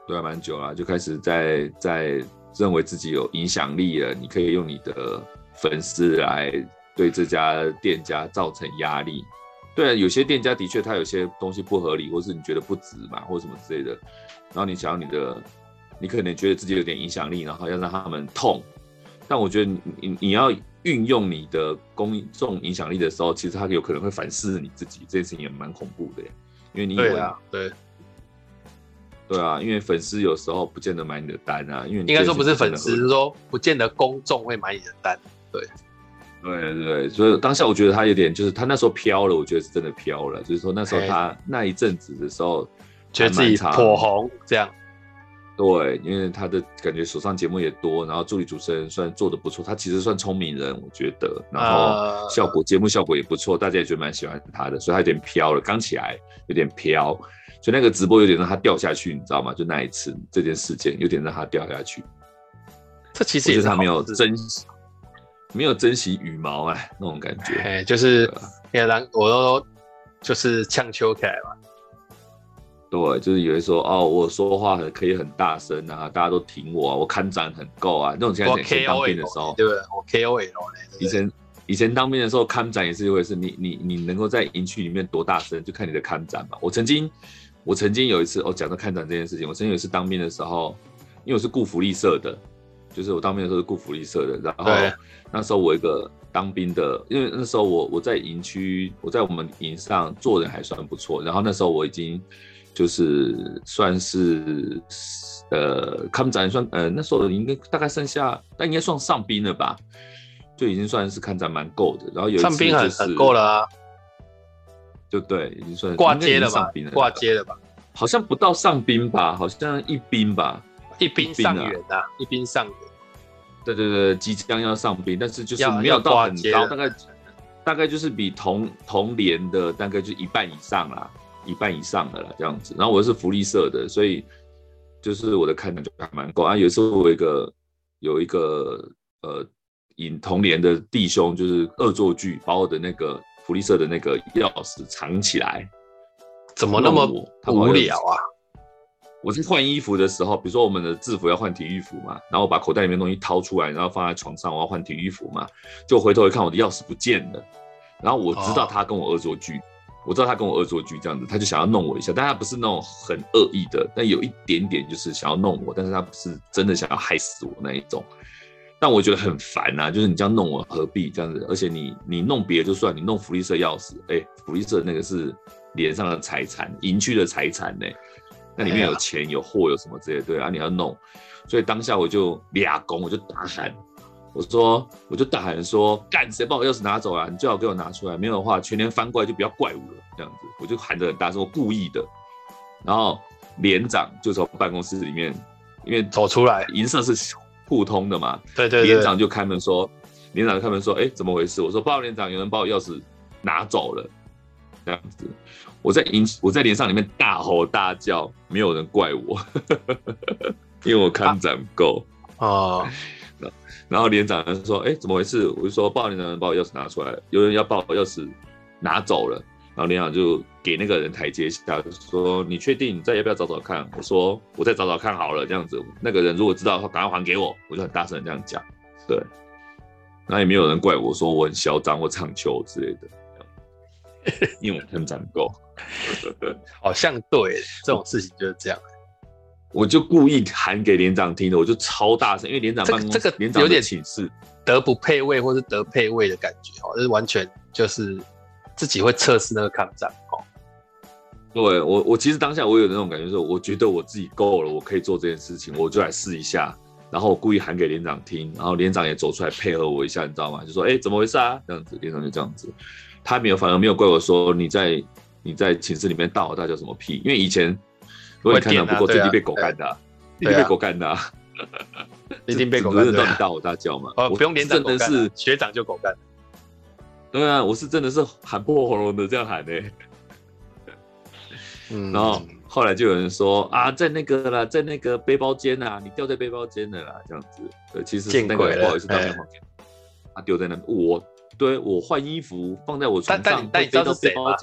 S2: 对，蛮久了，就开始在在。认为自己有影响力了，你可以用你的粉丝来对这家店家造成压力。对啊，有些店家的确他有些东西不合理，或是你觉得不值嘛，或什么之类的。然后你想要你的，你可能觉得自己有点影响力，然后要让他们痛。但我觉得你你你要运用你的公众影响力的时候，其实他有可能会反思你自己，这件事情也蛮恐怖的，因为你以为啊，
S1: 对。
S2: 对啊，因为粉丝有时候不见得买你的单啊，因为
S1: 应该说不是粉丝，是说不见得公众会买你的单。对，
S2: 对对对，所以当下我觉得他有点，就是他那时候飘了，我觉得是真的飘了，就是说那时候他那一阵子的时候，
S1: 觉得自己火红这样。
S2: 对，因为他的感觉手上节目也多，然后助理主持人算做的不错，他其实算聪明人，我觉得，然后效果、呃、节目效果也不错，大家也觉得蛮喜欢他的，所以他有点飘了，刚起来有点飘。所以那个直播有点让他掉下去，你知道吗？就那一次这件事件有点让他掉下去。
S1: 这其实也是
S2: 他没有珍惜，没有珍惜羽毛哎，那种感觉。
S1: 哎，就是也让我都就是呛秋起来嘛。
S2: 对，就是以为说哦，我说话很可以很大声啊，大家都挺我，啊，我看展很够啊。那种现在以前当兵的时候，
S1: 对不对？我 KOL
S2: 以前以前当兵的时候看展也是一回事，你你你能够在营区里面多大声，就看你的看展嘛。我曾经。我曾经有一次，哦，讲到看展这件事情，我曾经有一次当兵的时候，因为我是顾福利社的，就是我当兵的时候是顾福利社的，然后那时候我一个当兵的，因为那时候我我在营区，我在我们营上做人还算不错，然后那时候我已经就是算是呃看展算呃那时候应该大概剩下，但应该算上兵了吧，就已经算是看展蛮够的，然后有一次、就是、上兵很很够了啊。就对，已经算
S1: 挂接了吧？挂接了吧？
S2: 好像不到上兵吧？好像一兵吧？
S1: 一兵上元啊，一兵上员。
S2: 对对对，即将要上兵，但是就是没有到很高，大概大概就是比同同年的大概就一半以上啦，一半以上的啦这样子。然后我是福利社的，所以就是我的看点就还蛮够啊。有时候我有一个有一个呃，引同年的弟兄，就是恶作剧，把我的那个福利社的那个钥匙藏起来，
S1: 怎么那么无聊啊？
S2: 我是换衣服的时候，比如说我们的制服要换体育服嘛，然后我把口袋里面东西掏出来，然后放在床上，我要换体育服嘛，就回头一看，我的钥匙不见了。然后我知道他跟我恶作剧，哦、我知道他跟我恶作剧这样子，他就想要弄我一下，但他不是那种很恶意的，但有一点点就是想要弄我，但是他不是真的想要害死我那一种。但我觉得很烦啊，就是你这样弄我何必这样子？而且你你弄别的就算，你弄福利社钥匙，哎，福利社那个是脸上的财产，营区的财产呢。那里面有钱有货有什么之类的，对啊，你要弄，所以当下我就俩拱，我就大喊，我说我就大喊说，干谁把我钥匙拿走了？你最好给我拿出来，没有的话全连翻过来就不要怪我了，这样子，我就喊得很大声，我故意的。然后连长就从办公室里面，因为
S1: 走出来，
S2: 银色是互通的嘛，
S1: 对对对，
S2: 连长就开门说，连长就开门说，哎，怎么回事？我说报告连长，有人把我钥匙拿走了，这样子。我在营，我在连上里面大吼大叫，没有人怪我，因为我看展够
S1: 啊。
S2: 然后连长说：“哎、怎么回事？”我就说：“报连长，把我钥匙拿出来，有人要把我钥匙拿走了。”然后连长就给那个人台阶下，就说：“你确定？再要不要找找看？”我说：“我再找找看好了。”这样子，那个人如果知道的话，赶快还给我。我就很大声这样讲。对，那也没有人怪我说我很嚣张或唱秋之类的。因为我很攒够，
S1: 好像对，这种事情就是这样。
S2: 我就故意喊给连长听的，我就超大声，因为连长办公室
S1: 这个
S2: 连长有点寝室
S1: 德不配位或是德配位的感觉哦，就是完全就是自己会测试那个抗战哦。
S2: 对我，我其实当下我有那种感觉，说我觉得我自己够了，我可以做这件事情，我就来试一下。然后我故意喊给连长听，然后连长也走出来配合我一下，你知道吗？就说：“哎，怎么回事啊？”这样子，连长就这样子。他没有，反而没有怪我说你在你在寝室里面大吼大叫什么屁？因为以前如果你看到不过最近被狗干的，最近被狗干的，
S1: 最近被狗 干的，
S2: 到你大吼大叫嘛？
S1: 哦，不用连长，真的是学长就狗干。
S2: 对啊，我是真的是喊破喉咙的这样喊的。嗯，然后后来就有人说啊，在那个啦，在那个背包间呐，你掉在背包间的啦，这样子。对，其实是那个不好意思，掉在房间，他丢在那我。对，我换衣服放在我床上，
S1: 但你知道是谁吗？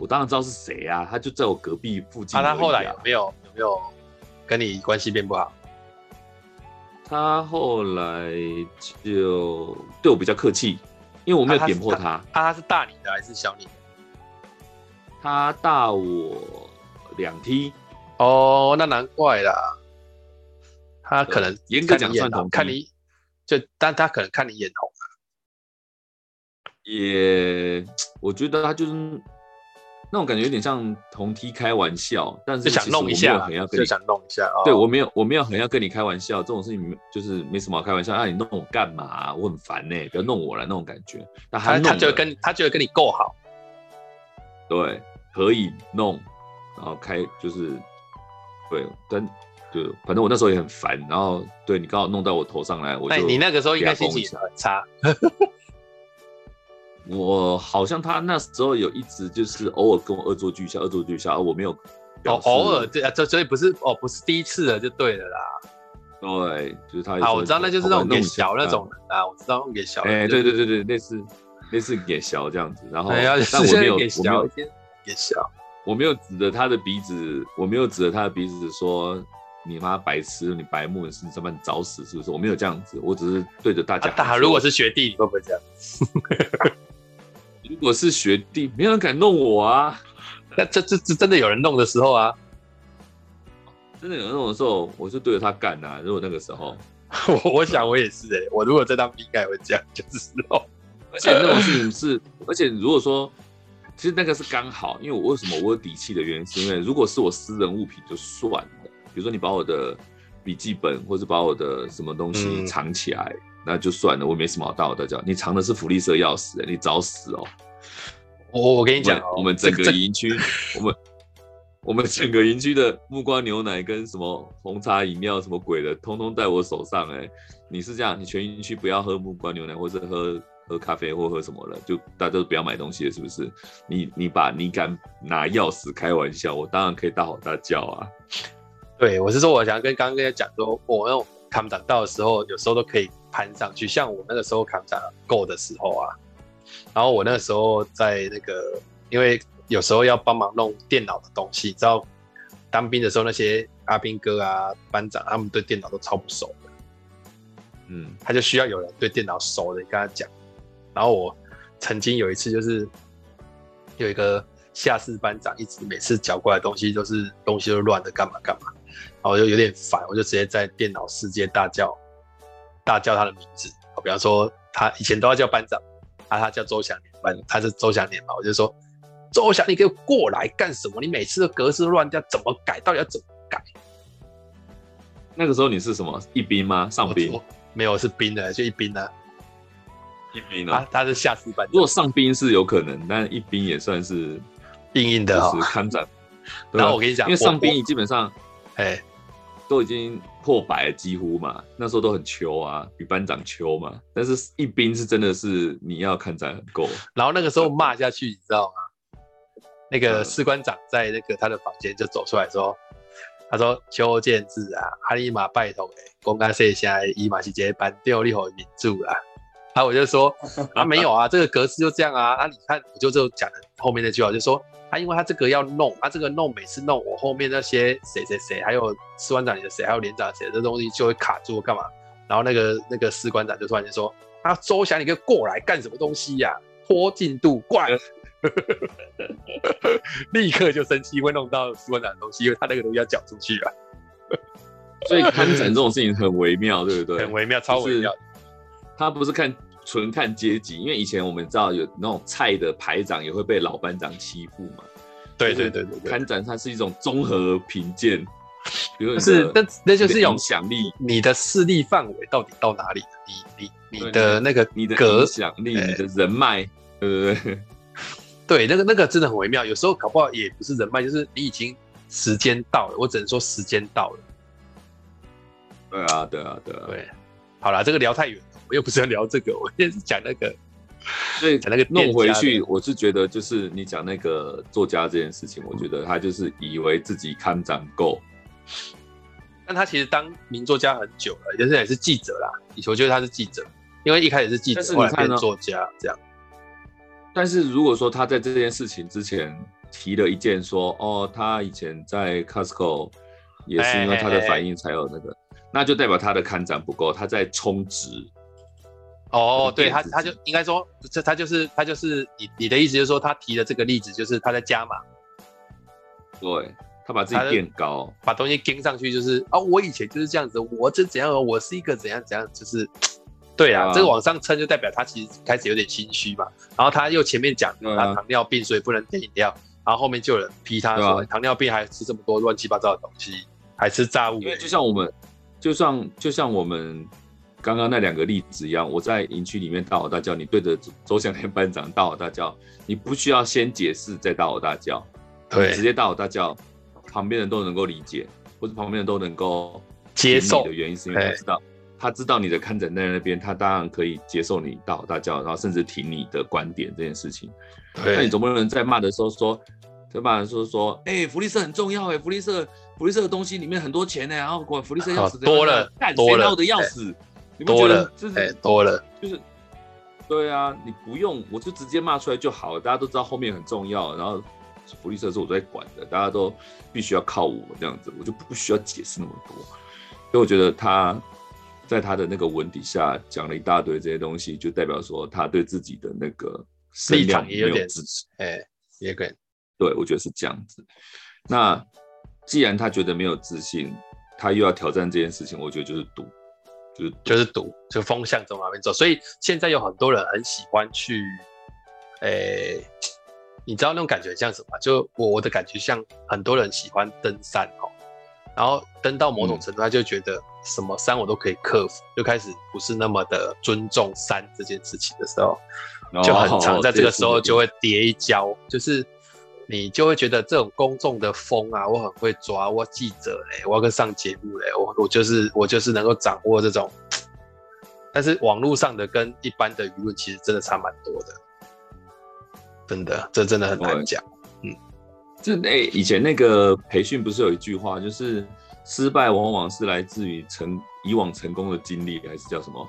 S2: 我当然知道是谁啊，他就在我隔壁附近。
S1: 他后来有没有有没有跟你关系变不好？
S2: 他后来就对我比较客气，因为我没有点破他。
S1: 他他是大你的还是小你的？
S2: 他大我两梯。
S1: 哦，那难怪啦。他可能
S2: 严格讲算同
S1: 看你就，但他可能看你眼红。
S2: 也，我觉得他就是那种感觉，有点像同梯开玩笑，但是
S1: 想弄一下，
S2: 很要跟你
S1: 想弄一下。哦、
S2: 对我没有，我没有很要跟你开玩笑，这种事情就是没什么好开玩笑。那、啊、你弄我干嘛、啊？我很烦呢、欸，不要弄我了那种感觉。那他
S1: 他觉得跟他觉得跟你够好，
S2: 对，可以弄，然后开就是对，但就反正我那时候也很烦，然后对你刚好弄到我头上来，我就
S1: 你那个时候应该心情很差。
S2: 我好像他那时候有一直就是偶尔跟我恶作剧一下，恶作剧一下，而我没有
S1: 哦，偶尔对啊，这所以不是哦，不是第一次了就对了啦。
S2: 对，就是他。
S1: 好，我知道那就是那种给小那种啊，我知道给小。
S2: 哎，对对对对，类似类似给小这样子，然后
S1: 但我没有给小，给小，
S2: 我没有指着他的鼻子，我没有指着他的鼻子说你妈白痴，你白目，你是这么找死是不是？我没有这样子，我只是对着大家。
S1: 大如果是学弟，你会不会这样？
S2: 如果是学弟，没有人敢弄我啊！
S1: 那这这这真的有人弄的时候啊，
S2: 真的有人弄的时候，我就对着他干啊。如果那个时候，
S1: 我我想我也是哎、欸，我如果在当兵，应该会这样，就是哦。
S2: 而且那种事情是，而且如果说，其实那个是刚好，因为我为什么我有底气的原因，是因为如果是我私人物品就算了，比如说你把我的笔记本，或是把我的什么东西藏起来。嗯那就算了，我没什么好大吼大叫。你藏的是福利社钥匙，你找死哦！
S1: 我我跟你讲，
S2: 我们整个营区，我们我们整个营区的木瓜牛奶跟什么红茶饮料什么鬼的，通通在我手上哎！你是这样，你全营区不要喝木瓜牛奶，或是喝喝咖啡或喝什么了，就大家都不要买东西了，是不是？你你把你敢拿钥匙开玩笑，我当然可以大吼大叫啊！
S1: 对，我是说，我想跟刚刚跟他讲说，我那种康长到的时候，有时候都可以攀上去。像我那个时候康长够的时候啊，然后我那个时候在那个，因为有时候要帮忙弄电脑的东西，你知道，当兵的时候那些阿兵哥啊、班长，他们对电脑都超不熟的。嗯，他就需要有人对电脑熟的，跟他讲。然后我曾经有一次就是有一个。下士班长一直每次缴过来的东西都是东西都乱的，干嘛干嘛，然后我就有点烦，我就直接在电脑世界大叫，大叫他的名字。比方说他以前都要叫班长，啊，他叫周祥年班，他是周祥年嘛，我就说周祥，你给我过来干什么？你每次的格式乱掉，怎么改？到底要怎么改？
S2: 那个时候你是什么一兵吗？上兵？
S1: 没有，是兵的，就一兵的。
S2: 一兵啊？
S1: 他他是下士班。
S2: 如果上兵是有可能，但一兵也算是。
S1: 硬硬的哦，
S2: 就是看展。
S1: 然后我跟你讲，
S2: 因为上兵你基本上，
S1: 哎，
S2: 都已经破百了，几乎嘛，那时候都很秋啊，比班长秋嘛。但是一兵是真的是你要看展很够。
S1: 然后那个时候骂下去，你知道吗？那个士官长在那个他的房间就走出来说：“他说邱建志啊，阿里马拜托哎，公开说一下，伊马是接班调立好民主啊。”然后我就说：“啊，没有啊，这个格式就这样啊。啊，你看，我就就讲的后面那句话，就说。”他因为他这个要弄，他这个弄每次弄，我后面那些谁谁谁，还有士官长里的谁，还有连长谁，这东西就会卡住，干嘛？然后那个那个士官长就突然间说：“啊，周翔，你给我过来干什么东西呀、啊？拖进度，过来！” 立刻就生气，会弄到士官长的东西，因为他那个东西要缴出去啊。
S2: 所以看展这种事情很微妙，对不对？
S1: 很微妙，超微妙。
S2: 他不是看。纯看阶级，因为以前我们知道有那种菜的排长也会被老班长欺负嘛。
S1: 对对对对，
S2: 看展它是一种综合评鉴，比如
S1: 是那那就是
S2: 影响力，
S1: 你的势力范围到底到哪里？你你你的那个
S2: 你的影响力，你的人脉，对不对？
S1: 对，那个那个真的很微妙，有时候搞不好也不是人脉，就是你已经时间到了，我只能说时间到了。
S2: 对啊，对啊，对啊，
S1: 对。好了，这个聊太远。我又不是要聊这个，我现在是讲那个，
S2: 所以讲那个弄回去，我是觉得就是你讲那个作家这件事情，我觉得他就是以为自己看展够，
S1: 但他其实当名作家很久了，也是也是记者啦。以前我觉得他是记者，因为一开始是记者，后来变作家这样。
S2: 但是如果说他在这件事情之前提了一件说，哦，他以前在 Costco 也是因为他的反应才有那个，那就代表他的看展不够，他在充值。
S1: 哦，对他，他就应该说，这他就是他就是你你的意思就是说，他提的这个例子就是他在加码，
S2: 对他把自己垫高，
S1: 把东西跟上去，就是啊，我以前就是这样子，我这怎样，我是一个怎样怎样，就是对啊，这个往上撑就代表他其实开始有点心虚嘛。然后他又前面讲他糖尿病，所以不能点饮料，然后后面就有人批他说糖尿病还吃这么多乱七八糟的东西，还吃炸物，
S2: 因为就像我们，就像就像我们。刚刚那两个例子一样，我在营区里面大吼大叫，你对着周向天班长大吼大叫，你不需要先解释再大吼大叫，对，直接大吼大叫，旁边人都能够理解，或者旁边人都能够
S1: 接受
S2: 的原因，是因为他知道，他知道你的看诊在那边，他当然可以接受你大吼大叫，然后甚至听你的观点这件事情。对，那你总不能在骂的时候说，在骂的时候说，哎、欸，福利社很重要哎、欸，福利社福利社的东西里面很多钱呢、欸，然后管福利社要死
S1: 多了，干
S2: 谁闹的要死。
S1: 多了，哎、欸，多了，
S2: 就是，对啊，你不用，我就直接骂出来就好了。大家都知道后面很重要，然后福利社是我在管的，大家都必须要靠我这样子，我就不需要解释那么多。所以我觉得他在他的那个文底下讲了一大堆这些东西，就代表说他对自己的那个
S1: 立场也有点支持，哎，也可以，
S2: 对，我觉得是这样子。那既然他觉得没有自信，他又要挑战这件事情，我觉得就是赌。就
S1: 就是赌，就风向从哪边走，所以现在有很多人很喜欢去，诶、欸，你知道那种感觉像什么？就我我的感觉像很多人喜欢登山哦，然后登到某种程度，他就觉得什么山我都可以克服，就开始不是那么的尊重山这件事情的时候，就很常在这个时候就会跌一跤，就是。你就会觉得这种公众的风啊，我很会抓，我记者嘞，我要跟上节目嘞，我我就是我就是能够掌握这种，但是网络上的跟一般的舆论其实真的差蛮多的，真的，这真的很难讲。嗯，
S2: 就那以前那个培训不是有一句话，就是失败往往是来自于成以往成功的经历，还是叫什么？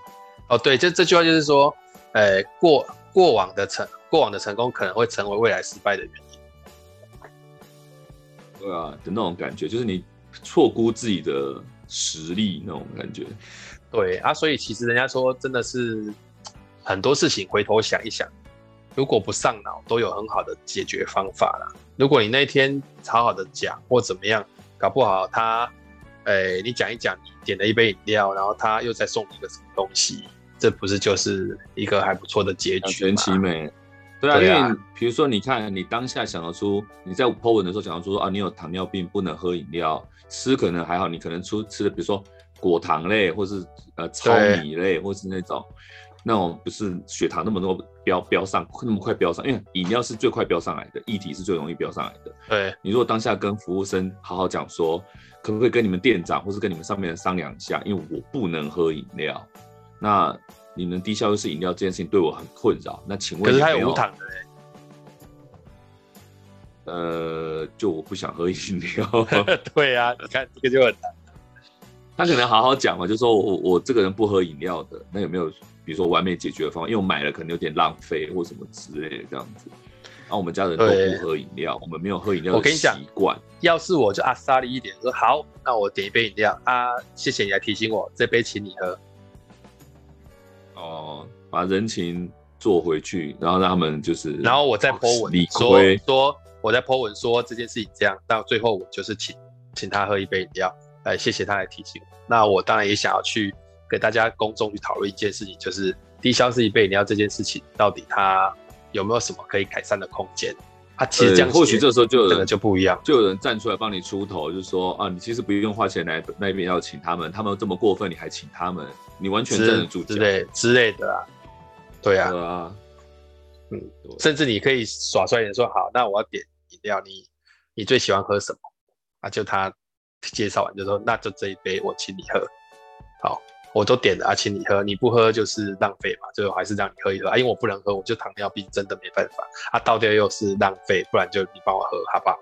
S1: 哦，对，这这句话就是说，呃，过过往的成过往的成功可能会成为未来失败的原因。
S2: 对啊，的那种感觉，就是你错估自己的实力那种感觉。
S1: 对啊，所以其实人家说，真的是很多事情回头想一想，如果不上脑，都有很好的解决方法啦。如果你那天好好的讲或怎么样，搞不好他，诶，你讲一讲，你点了一杯饮料，然后他又再送你一个什么东西，这不是就是一个还不错的结局吗？两全其美。
S2: 对啊，对啊，因为比如说，你看你当下想得出，你在 po 文的时候想得出说啊，你有糖尿病不能喝饮料，吃可能还好，你可能出吃的比如说果糖类，或是呃糙米类，或是那种那种不是血糖那么多飙飙上那么快飙上，因为饮料是最快飙上来的，液体是最容易飙上来的。
S1: 对，
S2: 你如果当下跟服务生好好讲说，可不可以跟你们店长或是跟你们上面的商量一下，因为我不能喝饮料，那。你能低消又是饮料这件事情对我很困扰，那请问？可
S1: 是他有无糖的嘞。
S2: 呃，就我不想喝饮料。
S1: 对啊，你看这个就很难。
S2: 他可能好好讲嘛，就说我我这个人不喝饮料的，那有没有比如说完美解决的方法？因为我买了可能有点浪费或什么之类的这样子。然后我们家人都不喝饮料，我们没有喝饮料的习惯。
S1: 要是我就阿萨利一点，说好，那我点一杯饮料啊，谢谢你来提醒我，这杯请你喝。
S2: 哦，把人情做回去，然后让他们就是，
S1: 然后我再 po 文说说，我在 po 文说这件事情这样，到最后我就是请请他喝一杯饮料，来谢谢他来提醒我。那我当然也想要去给大家公众去讨论一件事情，就是低消是一杯饮料这件事情，到底它有没有什么可以改善的空间？他其实这样，
S2: 或许这时候就有人
S1: 就不一样，
S2: 就有人站出来帮你出头，就是说啊，你其实不用花钱来那边要请他们，他们这么过分，你还请他们，你完全站得住脚之类
S1: 之类的啊，对啊，
S2: 对啊，
S1: 嗯，甚至你可以耍帅一点说，好，那我要点饮料，你你最喜欢喝什么？啊，就他介绍完就说，那就这一杯我请你喝，好。我都点了啊，请你喝，你不喝就是浪费嘛，最后还是让你喝一喝。啊，因为我不能喝，我就糖尿病，真的没办法。啊，倒掉又是浪费，不然就你帮我喝，好不好？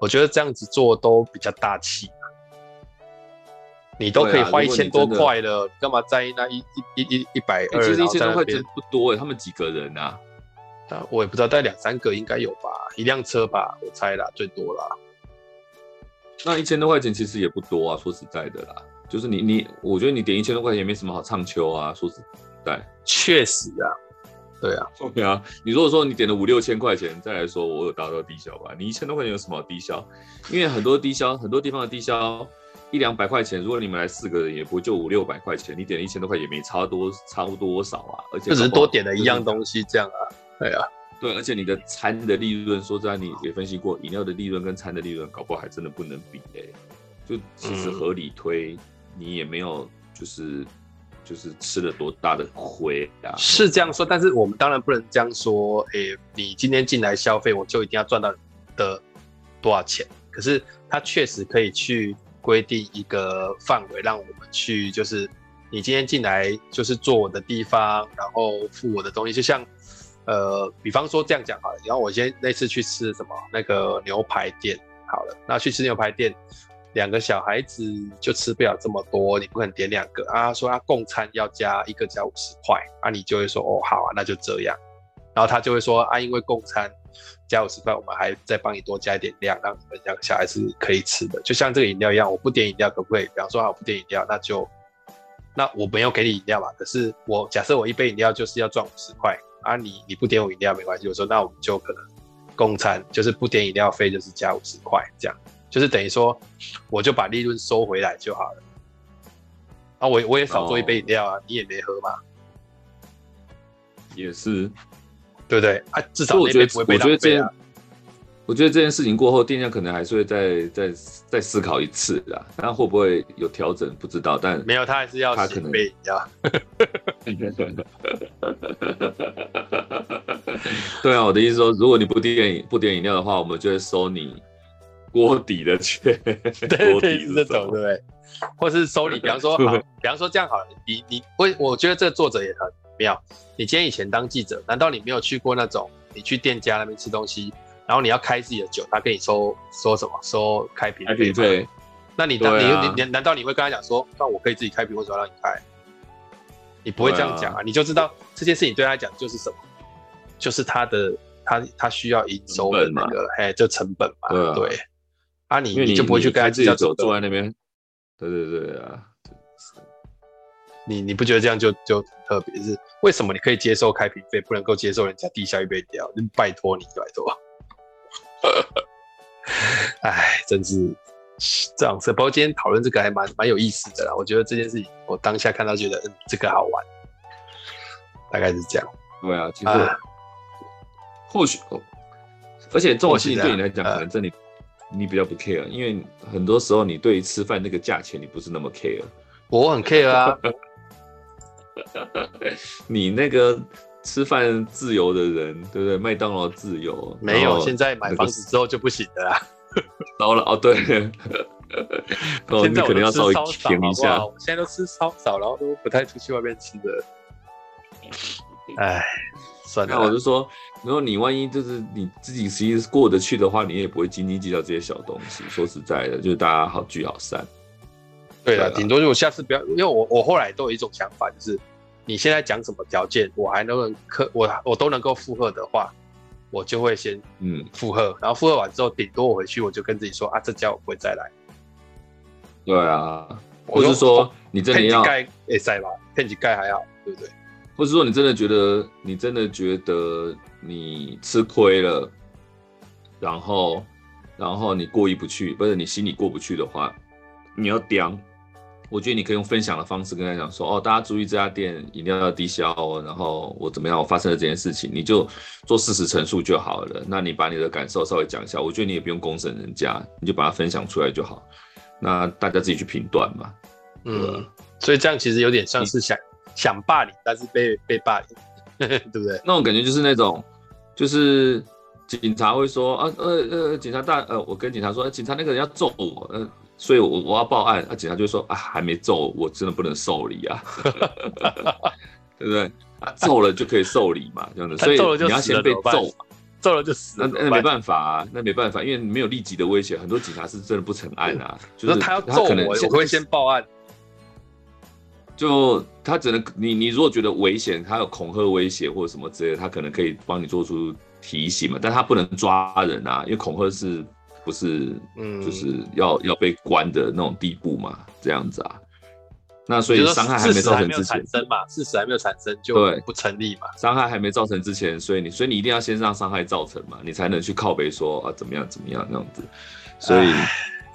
S1: 我觉得这样子做都比较大气。嘛，你都可以花一千多块了，干、啊、嘛在意那一一一一一百二？
S2: 其实一千多块钱不多哎，他们几个人啊？
S1: 啊，我也不知道，带两三个应该有吧，一辆车吧，我猜啦，最多啦。
S2: 那一千多块钱其实也不多啊，说实在的啦。就是你你，我觉得你点一千多块钱也没什么好唱秋啊，说实在，
S1: 确实啊，对啊，
S2: 对啊，你如果说你点了五六千块钱，再来说我有达到低消吧，你一千多块钱有什么好低消？因为很多低消，很多地方的低消一两百块钱，如果你们来四个人，也不会就五六百块钱，你点了一千多块也没差多差不多少啊，而且
S1: 就只是多点了一样东西这样啊，对啊，
S2: 对，而且你的餐的利润，说实在你也分析过，饮料的利润跟餐的利润，搞不好还真的不能比哎、欸，就其实合理推。嗯你也没有，就是就是吃了多大的亏啊？
S1: 是这样说，但是我们当然不能这样说。诶、欸，你今天进来消费，我就一定要赚到的多少钱？可是他确实可以去规定一个范围，让我们去，就是你今天进来就是坐我的地方，然后付我的东西。就像呃，比方说这样讲好了，然后我先那次去吃什么那个牛排店好了，那去吃牛排店。两个小孩子就吃不了这么多，你不可能点两个啊。说他共餐要加一个加五十块啊，你就会说哦好啊，那就这样。然后他就会说啊，因为共餐加五十块，我们还再帮你多加一点量，让你们两个小孩是可以吃的。就像这个饮料一样，我不点饮料可不可以？比方说啊，我不点饮料，那就那我没有给你饮料嘛。可是我假设我一杯饮料就是要赚五十块啊，你你不点我饮料没关系，我说那我们就可能共餐，就是不点饮料费就是加五十块这样。就是等于说，我就把利润收回来就好了。啊，我我也少做一杯饮料啊，哦、你也没喝嘛。
S2: 也是，
S1: 对不对？啊，至少我觉得，我觉得这件，
S2: 我觉得这件事情过后，店家可能还是会再再再思考一次啦。那会不会有调整？不知道，但
S1: 没有，他还是要他可能杯饮料。
S2: 对啊，我的意思说，如果你不点不点饮料的话，我们就会收你。锅底的钱，
S1: 对对是这种，对不对？或是收你，比方说，好，比方说这样好了，你你我我觉得这个作者也很妙。你今天以前当记者，难道你没有去过那种，你去店家那边吃东西，然后你要开自己的酒，他跟你收收什么？收开瓶费？对，对那你当、啊、你你难道你会跟他讲说，那我可以自己开瓶，为什么要让你开？你不会这样讲啊，啊，你就知道这件事情对他来讲就是什么，就是他的他他需要营收的那个，哎，就成本嘛，对，啊，对。啊你，你你就不会去跟他自己，
S2: 走坐在那边，对对对啊，
S1: 你你不觉得这样就就特别是为什么你可以接受开瓶费，不能够接受人家地下一杯掉？拜托你，拜托。哎，真是。这样子，不过今天讨论这个还蛮蛮有意思的啦。我觉得这件事情，我当下看到觉得，嗯，这个好玩，大概是这样。
S2: 对啊，其实、啊、或许，而且这种事情对你来讲，可能这里你比较不 care，因为很多时候你对于吃饭那个价钱，你不是那么 care。
S1: 我很 care 啊，
S2: 你那个吃饭自由的人，对不对？麦当劳自由
S1: 没有，现在买房子之后就不行的啦。
S2: 糟了哦，对，哦，你可能要稍微停一下。
S1: 我现在都吃超少，然后都不太出去外面吃的。哎，算了。
S2: 那我就说，如果你万一就是你自己实际过得去的话，你也不会斤斤计较这些小东西。说实在的，就是大家好聚好散。
S1: 对了，顶多就我下次不要，因为我我后来都有一种想法，就是你现在讲什么条件，我还能可我我都能够附和的话。我就会先嗯附和，然后附和完之后，顶多我回去我就跟自己说啊，这家我不会再来。
S2: 对啊，或是说你真的要
S1: 盖哎塞吧，骗几盖还好，对不对？
S2: 或是说你真的觉得你真的觉得你吃亏了，然后然后你过意不去，不是你心里过不去的话，你要刁。我觉得你可以用分享的方式跟他讲说，哦，大家注意这家店一定要低消哦，然后我怎么样，我发生了这件事情，你就做事实陈述就好了。那你把你的感受稍微讲一下，我觉得你也不用公审人家，你就把它分享出来就好。那大家自己去评断嘛。
S1: 嗯，所以这样其实有点像是想想霸凌，但是被被霸凌，对不对？
S2: 那种感觉就是那种，就是警察会说啊，呃呃，警察大，呃，我跟警察说，警察那个人要揍我，嗯、呃。所以我，我我要报案，啊，警察就说啊，还没揍，我真的不能受理啊，对不对？啊，揍了就可以受理嘛，这样子。所以你要先被揍嘛，
S1: 揍了就死了。
S2: 那那没办法啊，那没办法，因为没有立即的威胁，很多警察是真的不成案啊。就是
S1: 他要揍我，我会先报案。
S2: 就他只能你你如果觉得危险，他有恐吓威胁或者什么之类的，他可能可以帮你做出提醒嘛，但他不能抓人啊，因为恐吓是。不是，嗯，就是要要被关的那种地步嘛，这样子啊。那所以伤害还没造成之前，
S1: 嘛，事实还没有产生就不成立嘛。
S2: 伤害还没造成之前，所以你所以你一定要先让伤害造成嘛，你才能去靠背说啊怎么样怎么样那样子。所以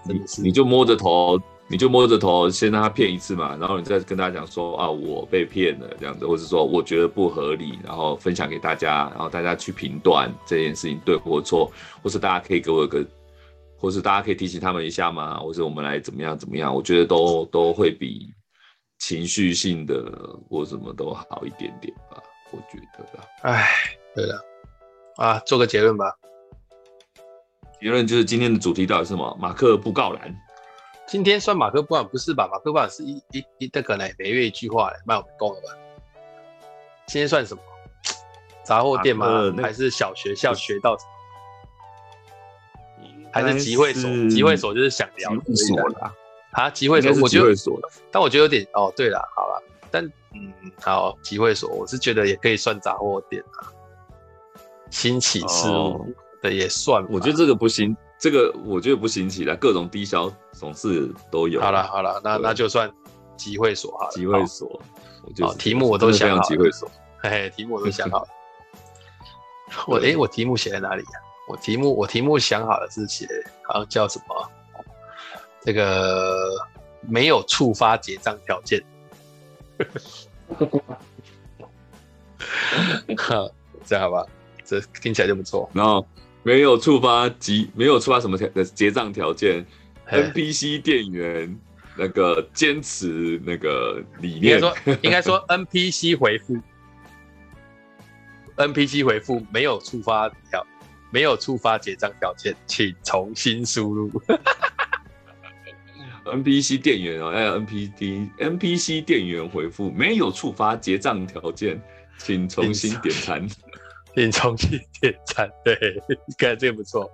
S2: 你你就摸着头，你就摸着头，先让他骗一次嘛，然后你再跟大家讲说啊我被骗了这样子，或者说我觉得不合理，然后分享给大家，然后大家去评断这件事情对或错，或是大家可以给我一个。或是大家可以提醒他们一下吗？或是我们来怎么样怎么样？我觉得都都会比情绪性的或什么都好一点点吧。我觉得啦。
S1: 哎，对了，啊，做个结论吧。
S2: 结论就是今天的主题到底是什么？马克布告栏。
S1: 今天算马克布告栏不是吧？马克布告栏是一一一这个呢，每月一句话嘞，蛮有功的吧？今天算什么？杂货店吗？还是小学校学到什么？还是集会所，集会所就是想聊的所啦啊！集会所，我觉得，但我觉得有点哦。对了，好了，但嗯，好，集会所，我是觉得也可以算杂货店啊。新奇事物的也算，
S2: 我觉得这个不行，这个我觉得不行起来，各种低消总是都有。
S1: 好了好了，那那就算集会所哈。
S2: 集会所，
S1: 好，题目我都想好了。
S2: 集会所，
S1: 嘿嘿，题目我都想好了。我哎，我题目写在哪里呀？我题目我题目想好了是写，好像叫什么？这个没有触发结账条件。哈，这样好吧？这听起来就不错。
S2: 然后没有触发及没有触发什么条的结账条件？NPC 店员那个坚持那个理念。
S1: 应该说应该说 NPC 回复，NPC 回复没有触发条。没有触发结账条件，请重新输入。
S2: NPC 店员哦，要 NPD NPC 店员回复没有触发结账条件，请重新点餐。
S1: 请重新点餐，对，看这个不错。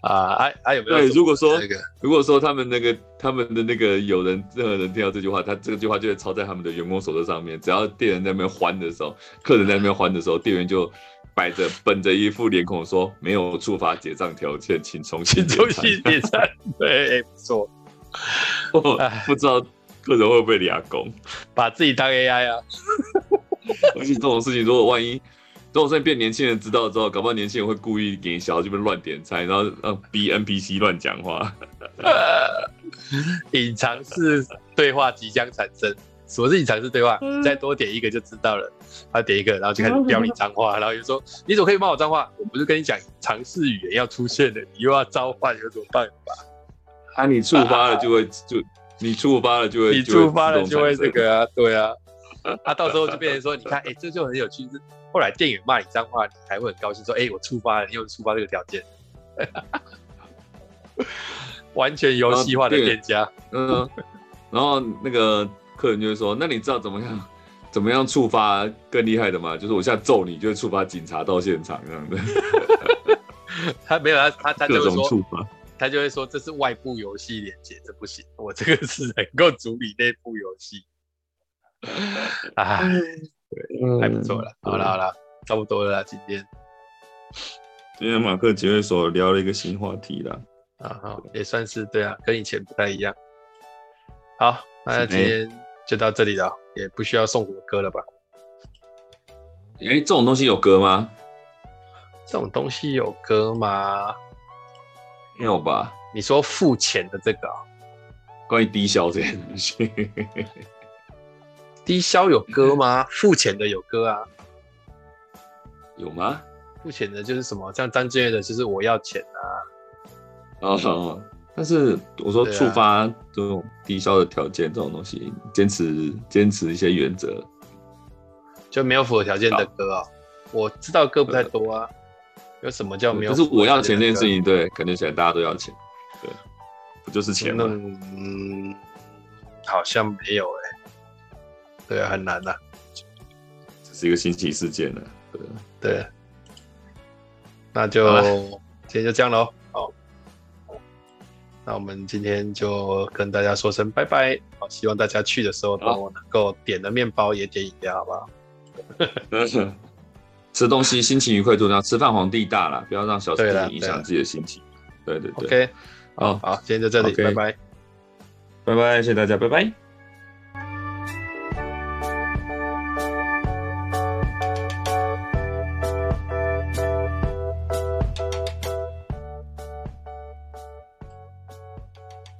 S1: 啊，还还有没有？
S2: 对，如果说那个，如果说他们那个他们的那个有人任何人听到这句话，他这个句话就会抄在他们的员工手册上面。只要店员在那边欢的时候，客人在那边欢的时候，店员就摆着本着一副脸孔说：“没有触发结账条件，请重新
S1: 重新结账。”对，不错。
S2: 不知道客人会不会俩工，
S1: 把自己当 AI 啊？
S2: 而且这种事情，如果万一。等我现在变年轻人知道之后，搞不好年轻人会故意给小孩这边乱点菜，然后让 B NPC 乱讲话。
S1: 隐藏式对话即将产生，什么是隐藏式对话？你再多点一个就知道了。他点一个，然后就开始飙你脏话，然后就说：“你怎么可以骂我脏话？我不是跟你讲隐藏式语言要出现的，你又要召唤，有什么办法？”
S2: 啊，你触发了就会就你触发了就会
S1: 你触发了就会这个啊，对啊。啊，到时候就变成说，你看，哎、欸，这就很有趣。是后来店员骂你脏话，你还会很高兴，说，哎、欸，我触发了，你有触发这个条件，完全游戏化的店家。嗯，
S2: 然后那个客人就会说，那你知道怎么样，怎么样触发更厉害的吗？就是我现在揍你，就会触发警察到现场这样的。
S1: 他没有，他他他就会说，他就会说，这是外部游戏连接，这不行，我这个是能够处理内部游戏。啊，对，还不错了。好了好了，差不多了啦。今天，
S2: 今天马克杰会所聊了一个新话题啦。
S1: 啊好，也算是对啊，跟以前不太一样。好，那今天就到这里了，也不需要送什么歌了吧？
S2: 哎、欸，这种东西有歌吗？
S1: 这种东西有歌吗？
S2: 没有吧？
S1: 你说付钱的这个，
S2: 关于低消这件东西。
S1: 低消有歌吗？付钱的有歌啊？
S2: 有吗？
S1: 付钱的就是什么？像张震岳的，就是我要钱啊。
S2: 哦哦，但是我说触发这种低消的条件这种东西，坚、啊、持坚持一些原则，
S1: 就没有符合条件的歌啊、喔。我知道歌不太多啊。有什么叫没有？
S2: 就是我要钱这件事情，对，感觉起来大家都要钱，对，不就是钱吗？
S1: 嗯，好像没有哎、欸。对啊，很难呐、啊，
S2: 这是一个新奇事件呢。对，
S1: 对，那就今天就这样喽。好，那我们今天就跟大家说声拜拜。好，希望大家去的时候都能够点的面包也点饮料，好不好？
S2: 吃东西心情愉快重要，吃饭皇帝大了，不要让小事情影响自己的心情。对对对，，OK，
S1: 好好，今天就这里.拜拜，
S2: 拜拜，谢谢大家，拜拜。